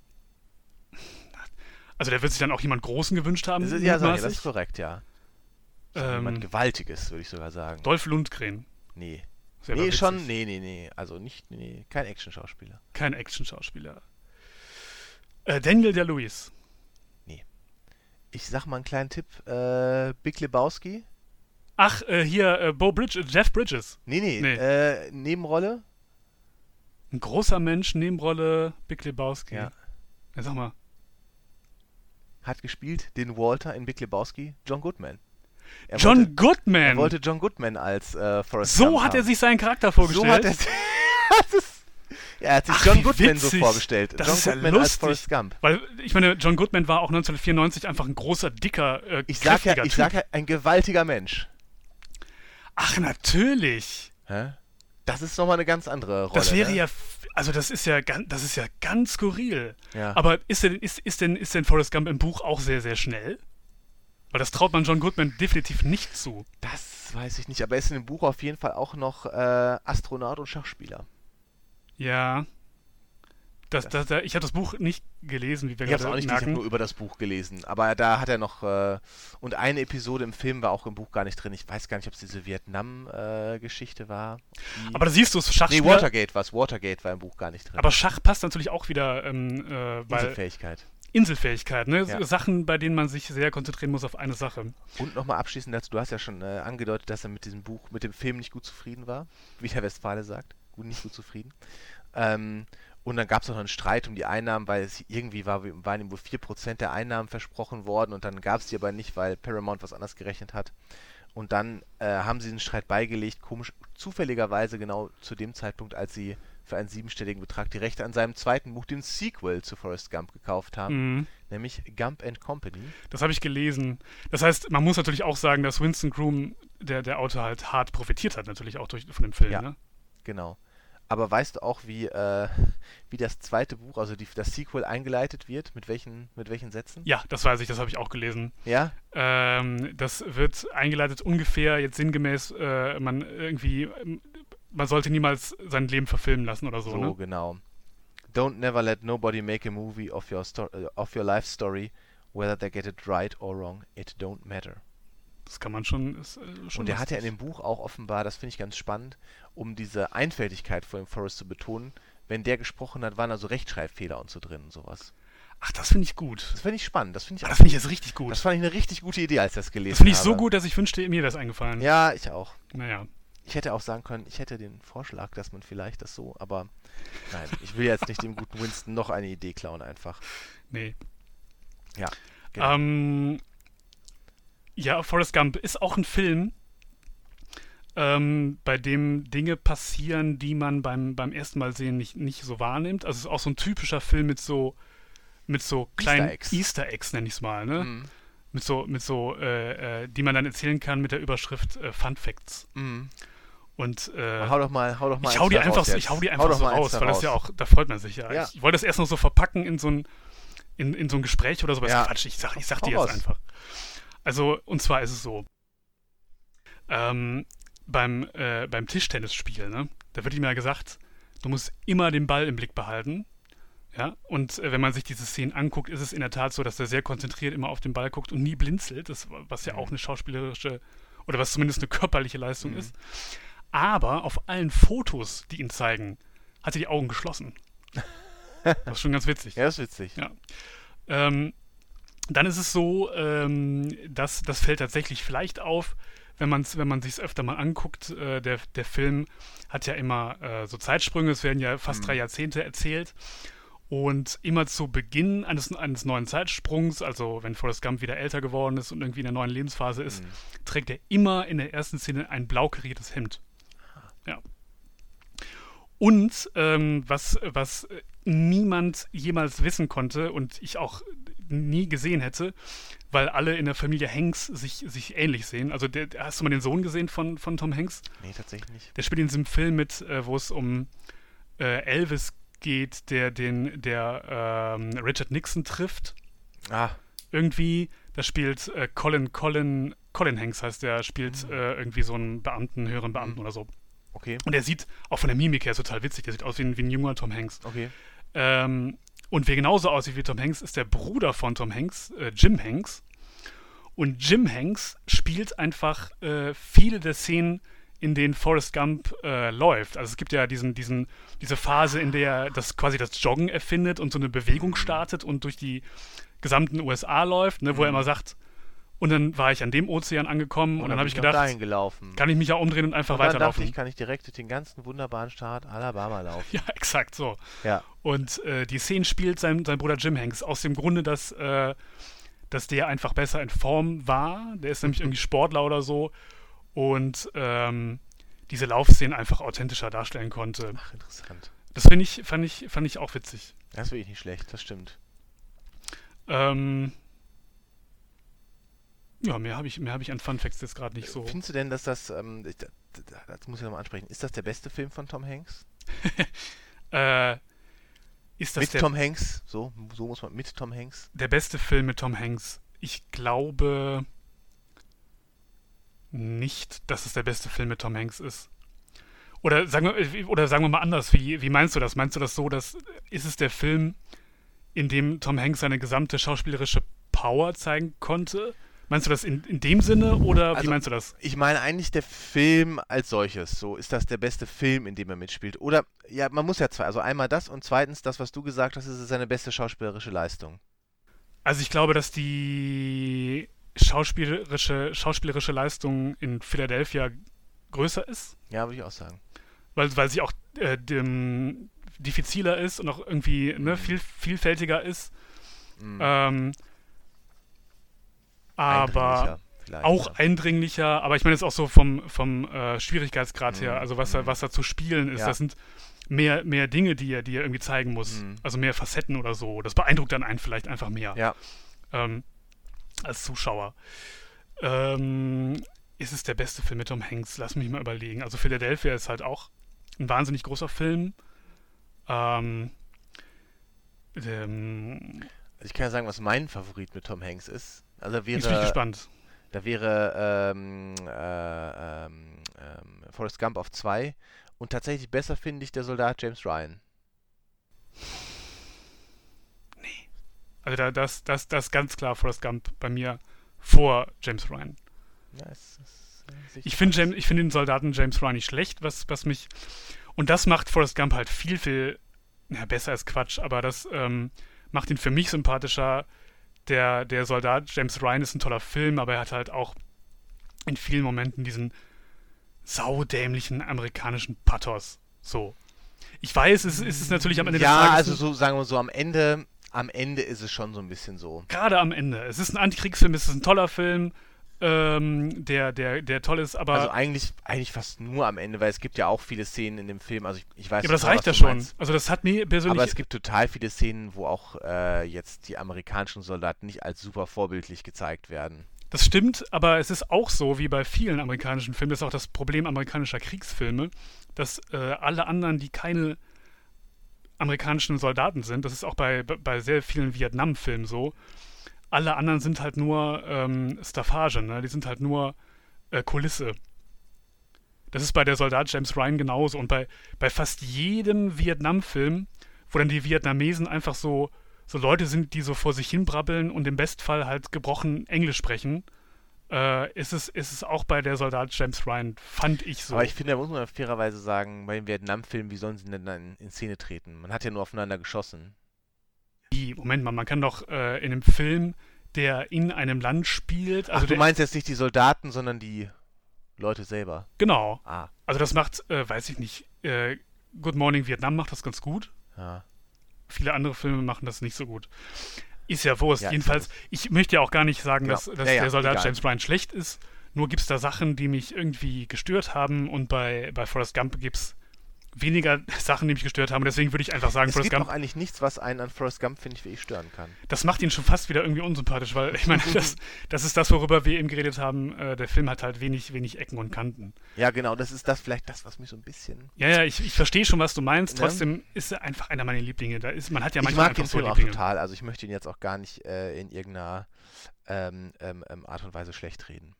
Also der wird sich dann auch jemand Großen gewünscht haben. das ist, ja, ich, das ist korrekt, ja. Ähm, Jemand Gewaltiges, würde ich sogar sagen. Dolph Lundgren. Nee. Sehr Nee, schon, nee, nee, nee. Also nicht, nee, kein Action-Schauspieler. Kein Action-Schauspieler. Äh, Daniel der Lewis. Ich sag mal einen kleinen Tipp. Äh, Big Lebowski? Ach, äh, hier, äh, Bo Bridges, Jeff Bridges. Nee, nee, Nee. Äh, Nebenrolle? Ein großer Mensch, Nebenrolle, Big Lebowski. Ja. Ja, sag mal. Hat gespielt den Walter in Big Lebowski? John Goodman. Er John wollte, Goodman. er wollte John Goodman als äh, Forrest so Gump hat er haben. sich seinen Charakter vorgestellt. So hat er (laughs) das ist, er hat sich Ach, John Goodman so witzig. vorgestellt. Das John ist ja Goodman als lustig. Forrest Gump. Weil, ich meine, John Goodman war auch 1994 einfach ein großer, dicker, äh, Ich sag ja, ich Typ. sag ja, ein gewaltiger Mensch. Ach, natürlich. Hä? Das ist nochmal eine ganz andere Rolle. Das wäre ne? ja, also das ist ja, ganz, das ist ja ganz skurril. Ja. Aber ist denn, ist, ist, denn, ist denn Forrest Gump im Buch auch sehr, sehr schnell? Weil das traut man John Goodman definitiv nicht zu. Das weiß ich nicht, aber er ist in dem Buch auf jeden Fall auch noch äh, Astronaut und Schachspieler. Ja. Das, das, das, ich habe das Buch nicht gelesen, wie wir Ich habe es gerade auch nicht, gelesen, ich habe merken. nur über das Buch gelesen. Aber da hat er noch. Äh, und eine Episode im Film war auch im Buch gar nicht drin. Ich weiß gar nicht, ob es diese Vietnam-Geschichte war. Die- Aber da siehst du es, nee, Schachspieler. Watergate war es. Watergate war im Buch gar nicht drin. aber Schach passt natürlich auch wieder, ähm, äh, Inselfähigkeit. Inselfähigkeit, ne? Ja. Sachen, bei denen man sich sehr konzentrieren muss auf eine Sache. Und nochmal abschließend dazu, du hast ja schon äh, angedeutet, dass er mit diesem Buch, mit dem Film nicht gut zufrieden war, wie der Westfale sagt. Gut, nicht gut zufrieden. Ähm, und dann gab es noch einen Streit um die Einnahmen, weil es irgendwie war, waren ihm wohl 4% der Einnahmen versprochen worden und dann gab es die aber nicht, weil Paramount was anders gerechnet hat. Und dann äh, haben sie den Streit beigelegt, komisch, zufälligerweise genau zu dem Zeitpunkt, als sie für einen siebenstelligen Betrag die Rechte an seinem zweiten Buch, dem Sequel zu Forrest Gump, gekauft haben, Mhm. nämlich Gump and Company. Das habe ich gelesen. Das heißt, man muss natürlich auch sagen, dass Winston Groom, der, der Autor, halt hart profitiert hat, natürlich auch durch, von dem Film. Ja. Ne? Genau. Aber weißt du auch, wie, äh, wie das zweite Buch, also die, das Sequel eingeleitet wird? Mit welchen, mit welchen Sätzen? Ja, das weiß ich, das habe ich auch gelesen. Ja? Ähm, das wird eingeleitet ungefähr jetzt sinngemäß, äh, man irgendwie, man sollte niemals sein Leben verfilmen lassen oder so, So, ne? genau. Don't never let nobody make a movie of your, sto uh, of your life story, whether they get it right or wrong, it don't matter. Das kann man schon. Ist, äh, schon Und der hat ja in dem Buch auch offenbar, das finde ich ganz spannend, um diese Einfältigkeit von dem Forrest zu betonen, wenn der gesprochen hat, waren da so Rechtschreibfehler und so drin und sowas. Ach, das finde ich gut. Das finde ich spannend. Das finde ich, auch- Das finde ich jetzt richtig gut. das fand ich eine richtig gute Idee, als ich das gelesen Das finde ich so habe. gut, dass ich wünschte, mir wäre es eingefallen. Ja, ich auch. Naja. Ich hätte auch sagen können, ich hätte den Vorschlag, dass man vielleicht das so, aber nein, ich will jetzt nicht dem guten Winston noch eine Idee klauen einfach. Nee. Genau. Ähm, ja, Forrest Gump ist auch ein Film, ähm, bei dem Dinge passieren, die man beim, beim ersten Mal sehen nicht, nicht so wahrnimmt. Also es ist auch so ein typischer Film mit so mit so kleinen Eggs. Easter Eggs, nenne ich es mal, ne? Mhm. Mit so, mit so, äh, äh, die man dann erzählen kann mit der Überschrift äh, Fun Facts. Mhm. Und äh, hau doch mal, hau doch mal ich hau die einfach, so, ich hau die Hau einfach doch so raus, weil das ja auch, da freut man sich ja. Ja. Ich wollte das erst noch so verpacken in so ein, in, in so ein Gespräch oder sowas. Ja. Quatsch, ich sag, ich sag Hau dir jetzt einfach. Also, und zwar ist es so, ähm, beim, äh, beim Tischtennisspiel, ne, da wird ihm ja gesagt, du musst immer den Ball im Blick behalten. Ja, und äh, wenn man sich diese Szenen anguckt, ist es in der Tat so, dass er sehr konzentriert immer auf den Ball guckt und nie blinzelt, das, was ja Mhm. auch eine schauspielerische oder was zumindest eine körperliche Leistung Mhm. ist. Aber auf allen Fotos, die ihn zeigen, hat er die Augen geschlossen. (laughs) Das ist schon ganz witzig. Ja, ist witzig. Ja. Ähm, dann ist es so, ähm, dass das fällt tatsächlich vielleicht auf, wenn man es wenn man sich öfter mal anguckt. Äh, der, der Film hat ja immer äh, so Zeitsprünge, es werden ja fast Mhm. drei Jahrzehnte erzählt. Und immer zu Beginn eines, eines neuen Zeitsprungs, also wenn Forrest Gump wieder älter geworden ist und irgendwie in der neuen Lebensphase ist, Mhm. trägt er immer in der ersten Szene ein blau kariertes Hemd. Ja. Und ähm, was, was äh, niemand jemals wissen konnte und ich auch nie gesehen hätte, weil alle in der Familie Hanks sich, sich ähnlich sehen. Also der, hast du mal den Sohn gesehen von, von Tom Hanks? Nee, tatsächlich nicht. Der spielt in diesem Film mit, äh, wo es um äh, Elvis geht, der den der ähm, Richard Nixon trifft Ah, irgendwie, da spielt äh, Colin, Colin, Colin Hanks heißt der, spielt Mhm. äh, irgendwie so einen Beamten, höheren Beamten Mhm. oder so. okay, Und der sieht auch von der Mimik her total witzig, der sieht aus wie ein, wie ein junger Tom Hanks. okay. Ähm, und wer genauso aussieht wie Tom Hanks, ist der Bruder von Tom Hanks, äh, Jim Hanks. Und Jim Hanks spielt einfach äh, viele der Szenen, in denen Forrest Gump äh, läuft. Also es gibt ja diesen, diesen, diese Phase, in der er das quasi das Joggen erfindet und so eine Bewegung startet und durch die gesamten USA läuft, ne, wo er Mhm. immer sagt, und dann war ich an dem Ozean angekommen und, dann habe ich gedacht, gelaufen. kann ich mich ja umdrehen und einfach und dann dachte weiterlaufen. ich, kann ich direkt den ganzen wunderbaren Staat Alabama laufen. (laughs) Ja, exakt so. Ja. Und äh, die Szene spielt sein, sein Bruder Jim Hanks aus dem Grunde, dass, äh, dass der einfach besser in Form war. Der ist nämlich irgendwie Sportler oder so. Und ähm, diese Laufszenen einfach authentischer darstellen konnte. Ach, interessant. Das finde ich, fand ich, fand ich auch witzig. Das ist wirklich nicht schlecht, das stimmt. Ähm, ja, mehr habe ich, mehr hab ich an Fun Facts jetzt gerade nicht so. Findest du denn, dass das, ähm, ich- da- da- das muss ich nochmal ansprechen, ist das der beste Film von Tom Hanks? (laughs) Äh, ist das mit der, Tom Hanks? So, so muss man, mit Tom Hanks? der beste Film mit Tom Hanks? Ich glaube nicht, dass es der beste Film mit Tom Hanks ist. Oder sagen wir, oder sagen wir mal anders, wie, wie meinst du das? Meinst du das so, dass ist es der Film, in dem Tom Hanks seine gesamte schauspielerische Power zeigen konnte? Meinst du das in, in dem Sinne oder wie Also- meinst du das? Ich meine eigentlich der Film als solches. So, ist das der beste Film, in dem er mitspielt? Oder, ja, man muss ja zwei. Also einmal das und zweitens das, was du gesagt hast, ist es seine beste schauspielerische Leistung. Also ich glaube, dass die schauspielerische, schauspielerische Leistung in Philadelphia größer ist. Ja, würde ich auch sagen. weil, weil sie auch äh, dem, diffiziler ist und auch irgendwie ne, Mhm. viel, vielfältiger ist. Mhm. Ähm, aber Eindringlicher auch ja. eindringlicher, aber ich meine jetzt auch so vom, vom äh, Schwierigkeitsgrad her, Mhm, also was da, mhm. was da zu spielen ist, Ja. das sind mehr, mehr Dinge, die er, die er irgendwie zeigen muss. Mhm. Also mehr Facetten oder so. Das beeindruckt dann einen vielleicht einfach mehr Ja. ähm, als Zuschauer. Ähm, ist es der beste Film mit Tom Hanks? Lass mich mal überlegen. Also Philadelphia ist halt auch ein wahnsinnig großer Film. Ähm, ähm, ich kann ja sagen, was mein Favorit mit Tom Hanks ist. Also bin ich wäre, gespannt. da wäre ähm, äh, ähm, ähm, Forrest Gump auf zwei. Und tatsächlich besser finde ich der Soldat James Ryan. Also da, das, das, das ist ganz klar Forrest Gump bei mir vor James Ryan. Ja, es, es, äh, ich finde find den Soldaten James Ryan nicht schlecht, was, was mich. Und das macht Forrest Gump halt viel, viel ja, besser als Quatsch, aber das ähm, macht ihn für mich sympathischer. Der, der Soldat James Ryan ist ein toller Film, aber er hat halt auch in vielen Momenten diesen saudämlichen amerikanischen Pathos. So. Ich weiß, es, es ist natürlich am Ende ja, des Tages. Ja, also so sagen wir so am Ende, am Ende ist es schon so ein bisschen so. Gerade am Ende. Es ist ein Antikriegsfilm, es ist ein toller Film, ähm, der, der, der toll ist, aber. Also eigentlich, eigentlich fast nur am Ende, weil es gibt ja auch viele Szenen in dem Film. Also ich, ich weiß Ja, aber das reicht ja schon. Meinst. Also das hat mir persönlich. Aber es gibt total viele Szenen, wo auch äh, jetzt die amerikanischen Soldaten nicht als super vorbildlich gezeigt werden. Das stimmt, aber es ist auch so, wie bei vielen amerikanischen Filmen, das ist auch das Problem amerikanischer Kriegsfilme, dass äh, alle anderen, die keine amerikanischen Soldaten sind, das ist auch bei, bei sehr vielen Vietnam-Filmen so, alle anderen sind halt nur ähm, Staffage, ne? die sind halt nur äh, Kulisse. Das ist bei der Soldat James Ryan genauso und bei, bei fast jedem Vietnam-Film, wo dann die Vietnamesen einfach so so Leute sind, die so vor sich hin brabbeln und im Bestfall halt gebrochen Englisch sprechen, äh, ist, es, ist es auch bei der Soldat James Ryan, fand ich so. Aber ich finde, da muss man fairerweise sagen, bei den Vietnam-Filmen, wie sollen sie denn dann in Szene treten? Man hat ja nur aufeinander geschossen. Wie? Moment mal, man kann doch äh, in einem Film, der in einem Land spielt. Also Ach, du meinst jetzt nicht die Soldaten, sondern die Leute selber. Genau. Ah. Also das macht, äh, weiß ich nicht, äh, Good Morning Vietnam macht das ganz gut. Ja. Viele andere Filme machen das nicht so gut. Ist ja Wurst. Ja, Jedenfalls, ich möchte ja auch gar nicht sagen, genau. dass, dass ja, der Soldat egal. James Ryan schlecht ist. Nur gibt es da Sachen, die mich irgendwie gestört haben. Und bei, bei Forrest Gump gibt es weniger (laughs) Sachen, die mich gestört haben. Deswegen würde ich einfach sagen, es Forrest Gump. Es gibt auch eigentlich nichts, was einen an Forrest Gump, finde ich, wirklich stören kann. Das macht ihn schon fast wieder irgendwie unsympathisch, weil ich meine, (laughs) das, das ist das, worüber wir eben geredet haben. Äh, der Film hat halt wenig, wenig Ecken und Kanten. Ja, genau, das ist das vielleicht das, was mich so ein bisschen. Ja, ja, ich, ich verstehe schon, was du meinst. Ne? Trotzdem ist er einfach einer meiner Lieblinge. Da ist, man hat ja manchmal ich mag den Film so auch total. Also ich möchte ihn jetzt auch gar nicht äh, in irgendeiner ähm, ähm, ähm Art und Weise schlecht reden.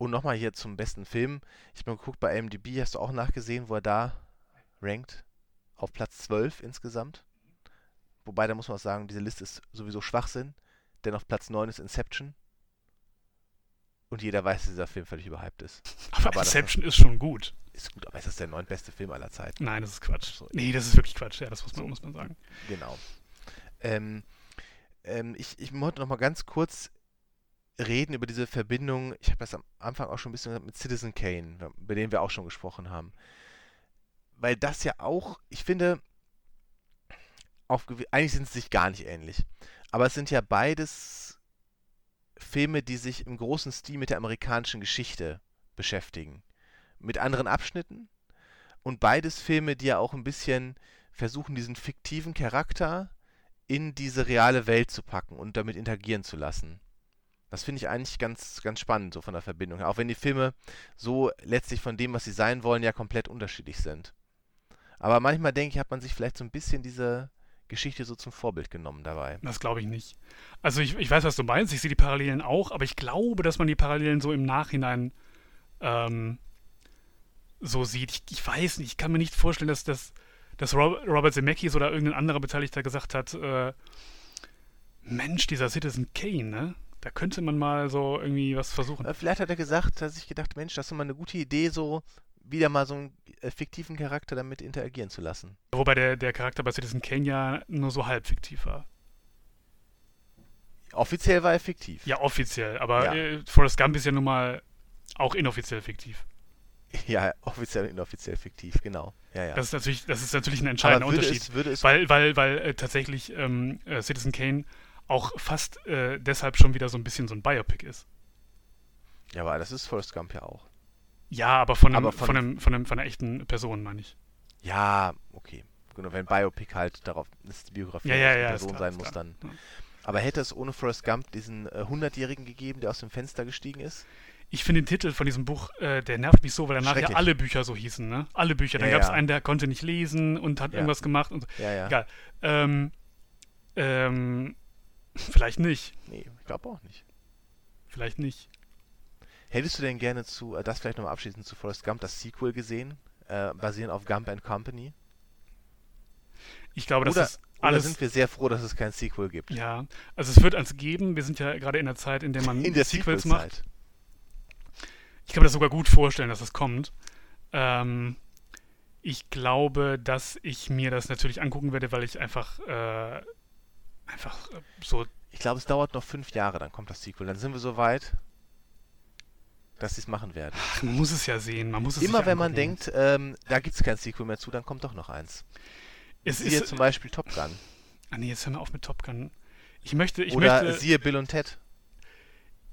Und nochmal hier zum besten Film. Ich habe mal geguckt, bei IMDb hast du auch nachgesehen, wo er da ranked auf Platz 12 insgesamt. Wobei, da muss man auch sagen, diese Liste ist sowieso Schwachsinn, denn auf Platz 9 ist Inception. Und jeder weiß, dass dieser Film völlig überhyped ist. (laughs) Aber, aber Inception ist schon gut. Ist gut, aber ist das der neuntbeste Film aller Zeiten? Nein, das ist Quatsch. So. Nee, das ist wirklich Quatsch. Ja, das muss man, muss man sagen. Genau. Ähm, ähm, ich, ich wollte noch mal ganz kurz reden über diese Verbindung. Ich habe das am Anfang auch schon ein bisschen mit Citizen Kane, über den wir auch schon gesprochen haben weil das ja auch, ich finde, auf, eigentlich sind sie sich gar nicht ähnlich. Aber es sind ja beides Filme, die sich im großen Stil mit der amerikanischen Geschichte beschäftigen. Mit anderen Abschnitten. Und beides Filme, die ja auch ein bisschen versuchen, diesen fiktiven Charakter in diese reale Welt zu packen und damit interagieren zu lassen. Das finde ich eigentlich ganz, ganz spannend, so von der Verbindung her. Auch wenn die Filme so letztlich von dem, was sie sein wollen, ja komplett unterschiedlich sind. Aber manchmal denke ich, hat man sich vielleicht so ein bisschen diese Geschichte so zum Vorbild genommen dabei. Das glaube ich nicht. Also ich, ich weiß, was du meinst, ich sehe die Parallelen auch, aber ich glaube, dass man die Parallelen so im Nachhinein ähm, so sieht. Ich, ich, weiß nicht, ich kann mir nicht vorstellen, dass, dass, dass Robert Zemeckis oder irgendein anderer Beteiligter gesagt hat, äh, Mensch, dieser Citizen Kane, ne? Da könnte man mal so irgendwie was versuchen. Vielleicht hat er gesagt, hat sich gedacht, Mensch, das ist mal eine gute Idee, so wieder mal so einen äh, fiktiven Charakter damit interagieren zu lassen. Wobei der, der Charakter bei Citizen Kane ja nur so halb fiktiv war. Offiziell war er fiktiv. Ja, offiziell, aber ja. Äh, Forrest Gump ist ja nun mal auch inoffiziell fiktiv. (laughs) Ja, offiziell und inoffiziell fiktiv, genau. Ja, ja. Das ist natürlich, das ist natürlich ein entscheidender Unterschied. Es, es weil, weil, weil äh, tatsächlich ähm, äh, Citizen Kane auch fast äh, deshalb schon wieder so ein bisschen so ein Biopic ist. Ja, aber das ist Forrest Gump ja auch. Ja, aber von, einem, aber von, von, einem, von, einem, von einer echten Person, meine ich. Ja, okay. Genau, wenn Biopic halt darauf eine Biografie ja, ja, ja, Person klar, sein muss, dann. Aber hätte es ohne Forrest Gump diesen äh, 100-Jährigen gegeben, der aus dem Fenster gestiegen ist? Ich finde den Titel von diesem Buch, äh, der nervt mich so, weil danach ja alle Bücher so hießen, ne? Alle Bücher. Dann ja, gab es einen, der konnte nicht lesen und hat irgendwas gemacht und so. Ja, ja. Egal. Ähm, ähm, vielleicht nicht. Nee, ich glaube auch nicht. Vielleicht nicht. Hättest du denn gerne zu, äh, das vielleicht nochmal abschließend zu Forrest Gump, das Sequel gesehen, äh, basierend auf Gump and Company? Ich glaube, das oder, ist alles. Oder sind wir sehr froh, dass es kein Sequel gibt? Ja, also es wird eins geben. Wir sind ja gerade in der Zeit, in der man (laughs) in der Sequels macht. ich kann mir das sogar gut vorstellen, dass das kommt. Ähm, ich glaube, dass ich mir das natürlich angucken werde, weil ich einfach, äh, einfach äh, so. Ich glaube, es dauert noch fünf Jahre, dann kommt das Sequel. Dann sind wir so weit, dass sie es machen werden. Ach, man muss es ja sehen. Man muss es Immer wenn man denkt, ähm, da gibt es kein Sequel mehr zu, dann kommt doch noch eins. es Siehe ist. zum Beispiel Top Gun. Ah nee, jetzt hör mal auf mit Top Gun. Ich möchte, ich Oder möchte. siehe Bill und Ted.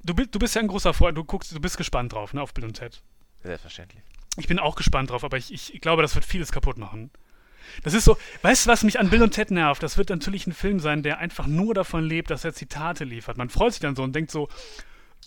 Du, du bist ja ein großer Freund, du guckst, du bist gespannt drauf, ne, auf Bill und Ted. Selbstverständlich. Ich bin auch gespannt drauf, aber ich, ich glaube, das wird vieles kaputt machen. Das ist so, weißt du, was mich an Bill und Ted nervt? Das wird natürlich ein Film sein, der einfach nur davon lebt, dass er Zitate liefert. Man freut sich dann so und denkt so,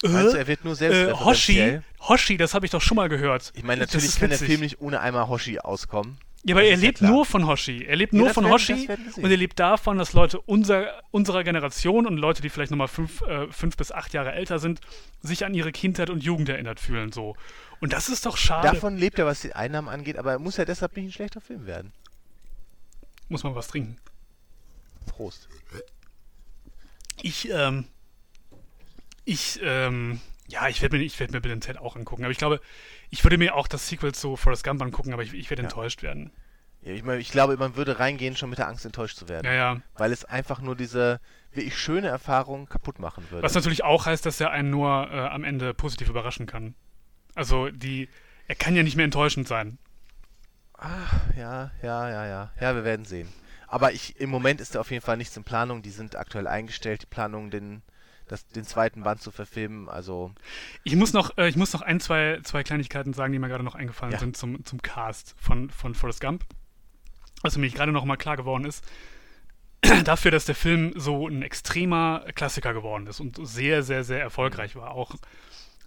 äh, er wird nur äh, selbst Hoshi, Hoshi, das habe ich doch schon mal gehört. Ich meine, natürlich kann der. Film nicht ohne einmal Hoshi auskommen. Ja, aber Das er ja lebt klar. nur von Hoshi. Er lebt Ja, nur von werden- Hoshi und er lebt davon, dass Leute unser, unserer Generation und Leute, die vielleicht nochmal fünf, äh, fünf bis acht Jahre älter sind, sich an ihre Kindheit und Jugend erinnert fühlen. So. Und das ist doch schade. Davon lebt er, was die Einnahmen angeht, aber er muss ja deshalb nicht ein schlechter Film werden. Muss man was trinken. Prost. Ich, ähm, ich, ähm, ja, ich werde mir, ich werd mir Bill Ted auch angucken. Aber ich glaube, ich würde mir auch das Sequel zu Forrest Gump angucken, aber ich, ich werde Ja. enttäuscht werden. Ja, ich, meine, ich glaube, man würde reingehen, schon mit der Angst enttäuscht zu werden. Ja, ja. Weil es einfach nur diese wirklich schöne Erfahrung kaputt machen würde. Was natürlich auch heißt, dass er einen nur äh, am Ende positiv überraschen kann. Also die, er kann ja nicht mehr enttäuschend sein. Ja, ja, ja, ja. Ja, wir werden sehen. Aber ich, im Moment ist da auf jeden Fall nichts in Planung. Die sind aktuell eingestellt, die Planung, den, das, den zweiten Band zu verfilmen. Also, Ich muss noch, äh, ich muss noch ein, zwei, zwei Kleinigkeiten sagen, die mir gerade noch eingefallen Ja. sind zum, zum Cast von, von Forrest Gump. Was mir gerade noch mal klar geworden ist, (clears throat) dafür, dass der Film so ein extremer Klassiker geworden ist und sehr, sehr, sehr erfolgreich war, auch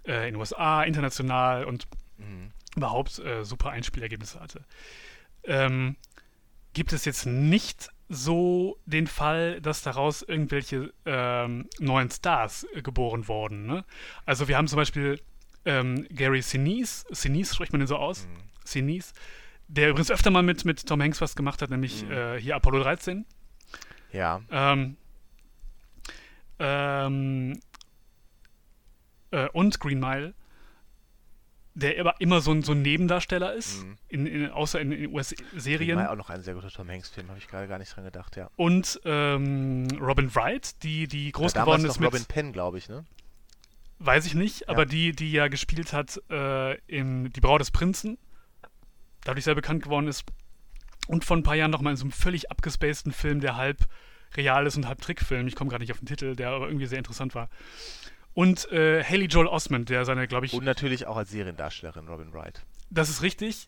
äh, in den USA, international und mhm. Überhaupt äh, super Einspielergebnisse hatte. Ähm, gibt es jetzt nicht so den Fall, dass daraus irgendwelche ähm, neuen Stars äh, geboren wurden. Ne? Also wir haben zum Beispiel ähm, Gary Sinise, Sinise spricht man den so aus, Mhm. Sinise, der übrigens öfter mal mit, mit Tom Hanks was gemacht hat, nämlich Mhm. äh, hier Apollo 13. ja. Ähm, ähm, äh, und Green Mile, der aber immer so ein, so ein Nebendarsteller ist, Mhm. in, in, außer in, in War US-Serien. ja auch noch ein sehr guter Tom Hanks-Film, habe ich gerade gar nicht dran gedacht, ja. Und ähm, Robin Wright, die, die groß ja, geworden ist noch mit, Robin Penn, glaube ich, ne? weiß ich nicht, aber die, die ja gespielt hat äh, in Die Braut des Prinzen, dadurch sehr bekannt geworden ist. Und vor ein paar Jahren noch mal in so einem völlig abgespaceden Film, der halb real ist und halb Trickfilm. Ich komme gerade nicht auf den Titel, der aber irgendwie sehr interessant war. Und äh, Haley Joel Osment, der seine, glaube ich, Und natürlich auch als Seriendarstellerin Robin Wright. das ist richtig.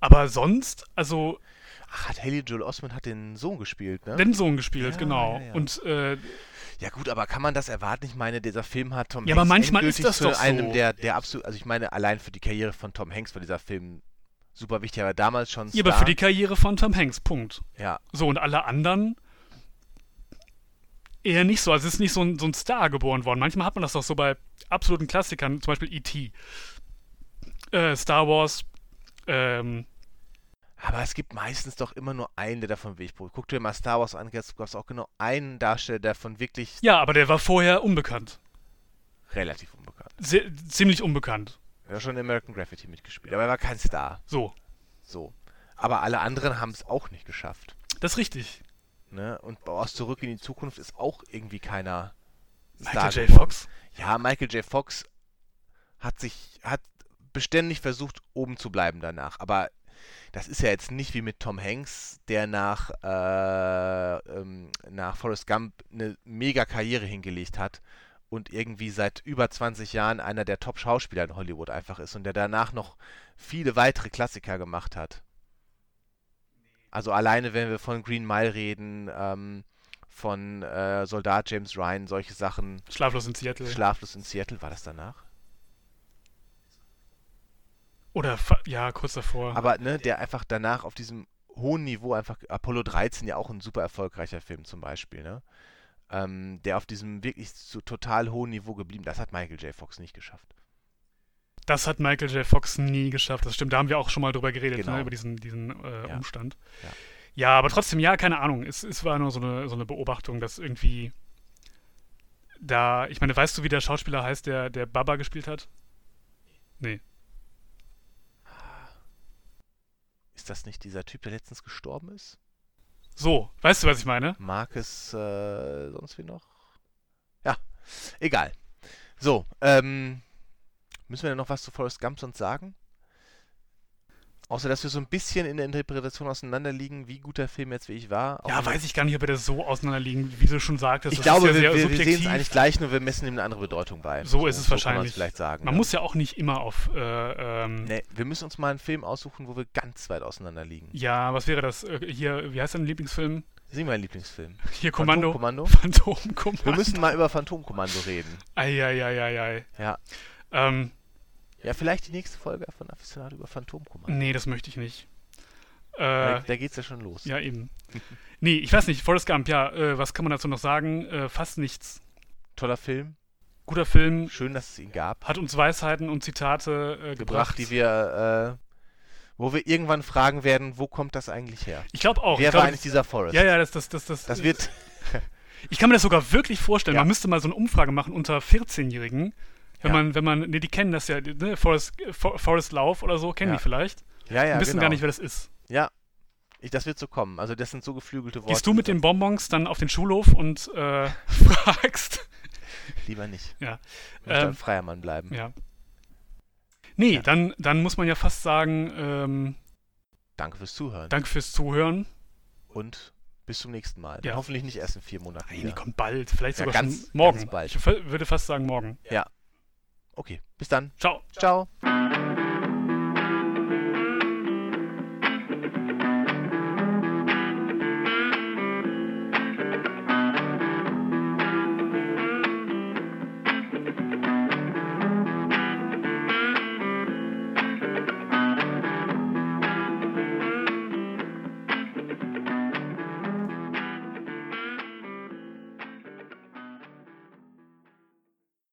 Aber sonst, also Ach, hat Haley Joel Osment hat den Sohn gespielt, ne? den Sohn gespielt, Ja, genau. ja, ja. Und äh, Ja gut, aber kann man das erwarten? Ich meine, dieser Film hat Tom Ja, aber Hanks manchmal ist das doch so. einem der, der absolut, also ich meine, allein für die Karriere von Tom Hanks war dieser Film super wichtig, aber damals schon ja, aber Star. für die Karriere von Tom Hanks, Punkt. ja, So, und alle anderen eher nicht so. Also es ist nicht so ein, so ein Star geboren worden. Manchmal hat man das doch so bei absoluten Klassikern, zum Beispiel E.T., äh, Star Wars, ähm, aber es gibt meistens doch immer nur einen, der davon Wegbrot. Guck dir mal Star Wars an, jetzt gab es auch genau einen Darsteller, der von wirklich ja, aber der war vorher unbekannt. relativ unbekannt. Sehr, ziemlich unbekannt. Er hat schon in American Graffiti mitgespielt, aber er war kein Star. So, So. Aber alle anderen haben es auch nicht geschafft. das ist richtig. Ne? Und aus Zurück in die Zukunft ist auch irgendwie keiner Michael J. Fox. Ja, Michael J. Fox hat sich, hat beständig versucht, oben zu bleiben danach. Aber das ist ja jetzt nicht wie mit Tom Hanks, der nach, äh, ähm, nach Forrest Gump eine mega Karriere hingelegt hat und irgendwie seit über 20 Jahren einer der Top-Schauspieler in Hollywood einfach ist und der danach noch viele weitere Klassiker gemacht hat. Also alleine, wenn wir von Green Mile reden, ähm, von äh, Soldat James Ryan, solche Sachen, Schlaflos in Seattle. Schlaflos in Seattle, war das danach? Oder, ja, kurz davor. Aber ne, der einfach danach auf diesem hohen Niveau einfach Apollo 13 ja auch ein super erfolgreicher Film zum Beispiel, ne? Ähm, der auf diesem wirklich so total hohen Niveau geblieben. Das hat Michael J. Fox nicht geschafft. Das hat Michael J. Fox nie geschafft. Das stimmt, da haben wir auch schon mal drüber geredet, Genau. ne, über diesen, diesen äh, Ja. Umstand. Ja. Ja. aber trotzdem, ja, keine Ahnung. Es, es war nur so eine, so eine Beobachtung, dass irgendwie da, ich meine, weißt du, wie der Schauspieler heißt, der, der Baba gespielt hat? Nee. Ist das nicht dieser Typ, der letztens gestorben ist? So, weißt du, was ich meine? Marcus, äh, sonst wie noch? Ja, egal. So, ähm, müssen wir denn noch was zu Forrest Gump sonst sagen? Außer, dass wir so ein bisschen in der Interpretation auseinanderliegen, wie gut der Film jetzt wirklich war. Ja, weiß ich gar nicht, ob wir das so auseinanderliegen, wie du schon sagtest. Ich das glaube, ja wir, wir, wir sehen es eigentlich gleich, nur wir messen ihm eine andere Bedeutung bei. So ist es man's wahrscheinlich. vielleicht sagen. Man ne? muss ja auch nicht immer auf. Äh, ähm, Nee, wir müssen uns mal einen Film aussuchen, wo wir ganz weit auseinander liegen. Ja, was wäre das? Äh, hier, wie heißt dein Lieblingsfilm? Ist mein Lieblingsfilm. Hier Kommando. Phantomkommando. Phantomkommando. Wir müssen mal über Phantomkommando reden. Eieieiei. Ja. Ähm, Ja, vielleicht die nächste Folge von Aficionado über Phantomkommando. nee, das möchte ich nicht. Da, Äh, da geht's ja schon los. ja, eben. (laughs) Nee, ich weiß nicht. Forrest Gump, ja, äh, was kann man dazu noch sagen? Äh, fast nichts. Toller Film. Guter Film, Schön, dass es ihn gab. hat uns Weisheiten und Zitate äh, Gebracht, gebracht. die wir, äh, wo wir irgendwann fragen werden, wo kommt das eigentlich her? ich glaube auch. Wer glaub, war eigentlich dieser Forrest? Ja, ja, das, das, das, das, Das wird, (laughs) Ich kann mir das sogar wirklich vorstellen. Ja. Man müsste mal so eine Umfrage machen unter 14-Jährigen. Wenn Ja. man, wenn man, ne, die kennen das ja, ne, Forest, For, Forest Lauf oder so, kennen Ja. die vielleicht. ja, ja, und wissen genau. gar nicht, wer das ist. Ja, ich, das wird so kommen. Also das sind so geflügelte Worte. Gehst du mit den Bonbons dann auf den Schulhof und äh, (laughs) fragst? Lieber nicht. Ja. Ich möchte Ähm, ein freier Mann bleiben. Ja. Nee, Ja. Dann, dann muss man ja fast sagen, ähm, Danke fürs Zuhören. danke fürs Zuhören. Und bis zum nächsten Mal. Ja. Hoffentlich nicht erst in vier Monaten Nein, die kommt bald. Vielleicht Ja, sogar ganz- schon morgen. ganz bald. Ich würde fast sagen morgen. Okay, bis dann. Ciao. Ciao.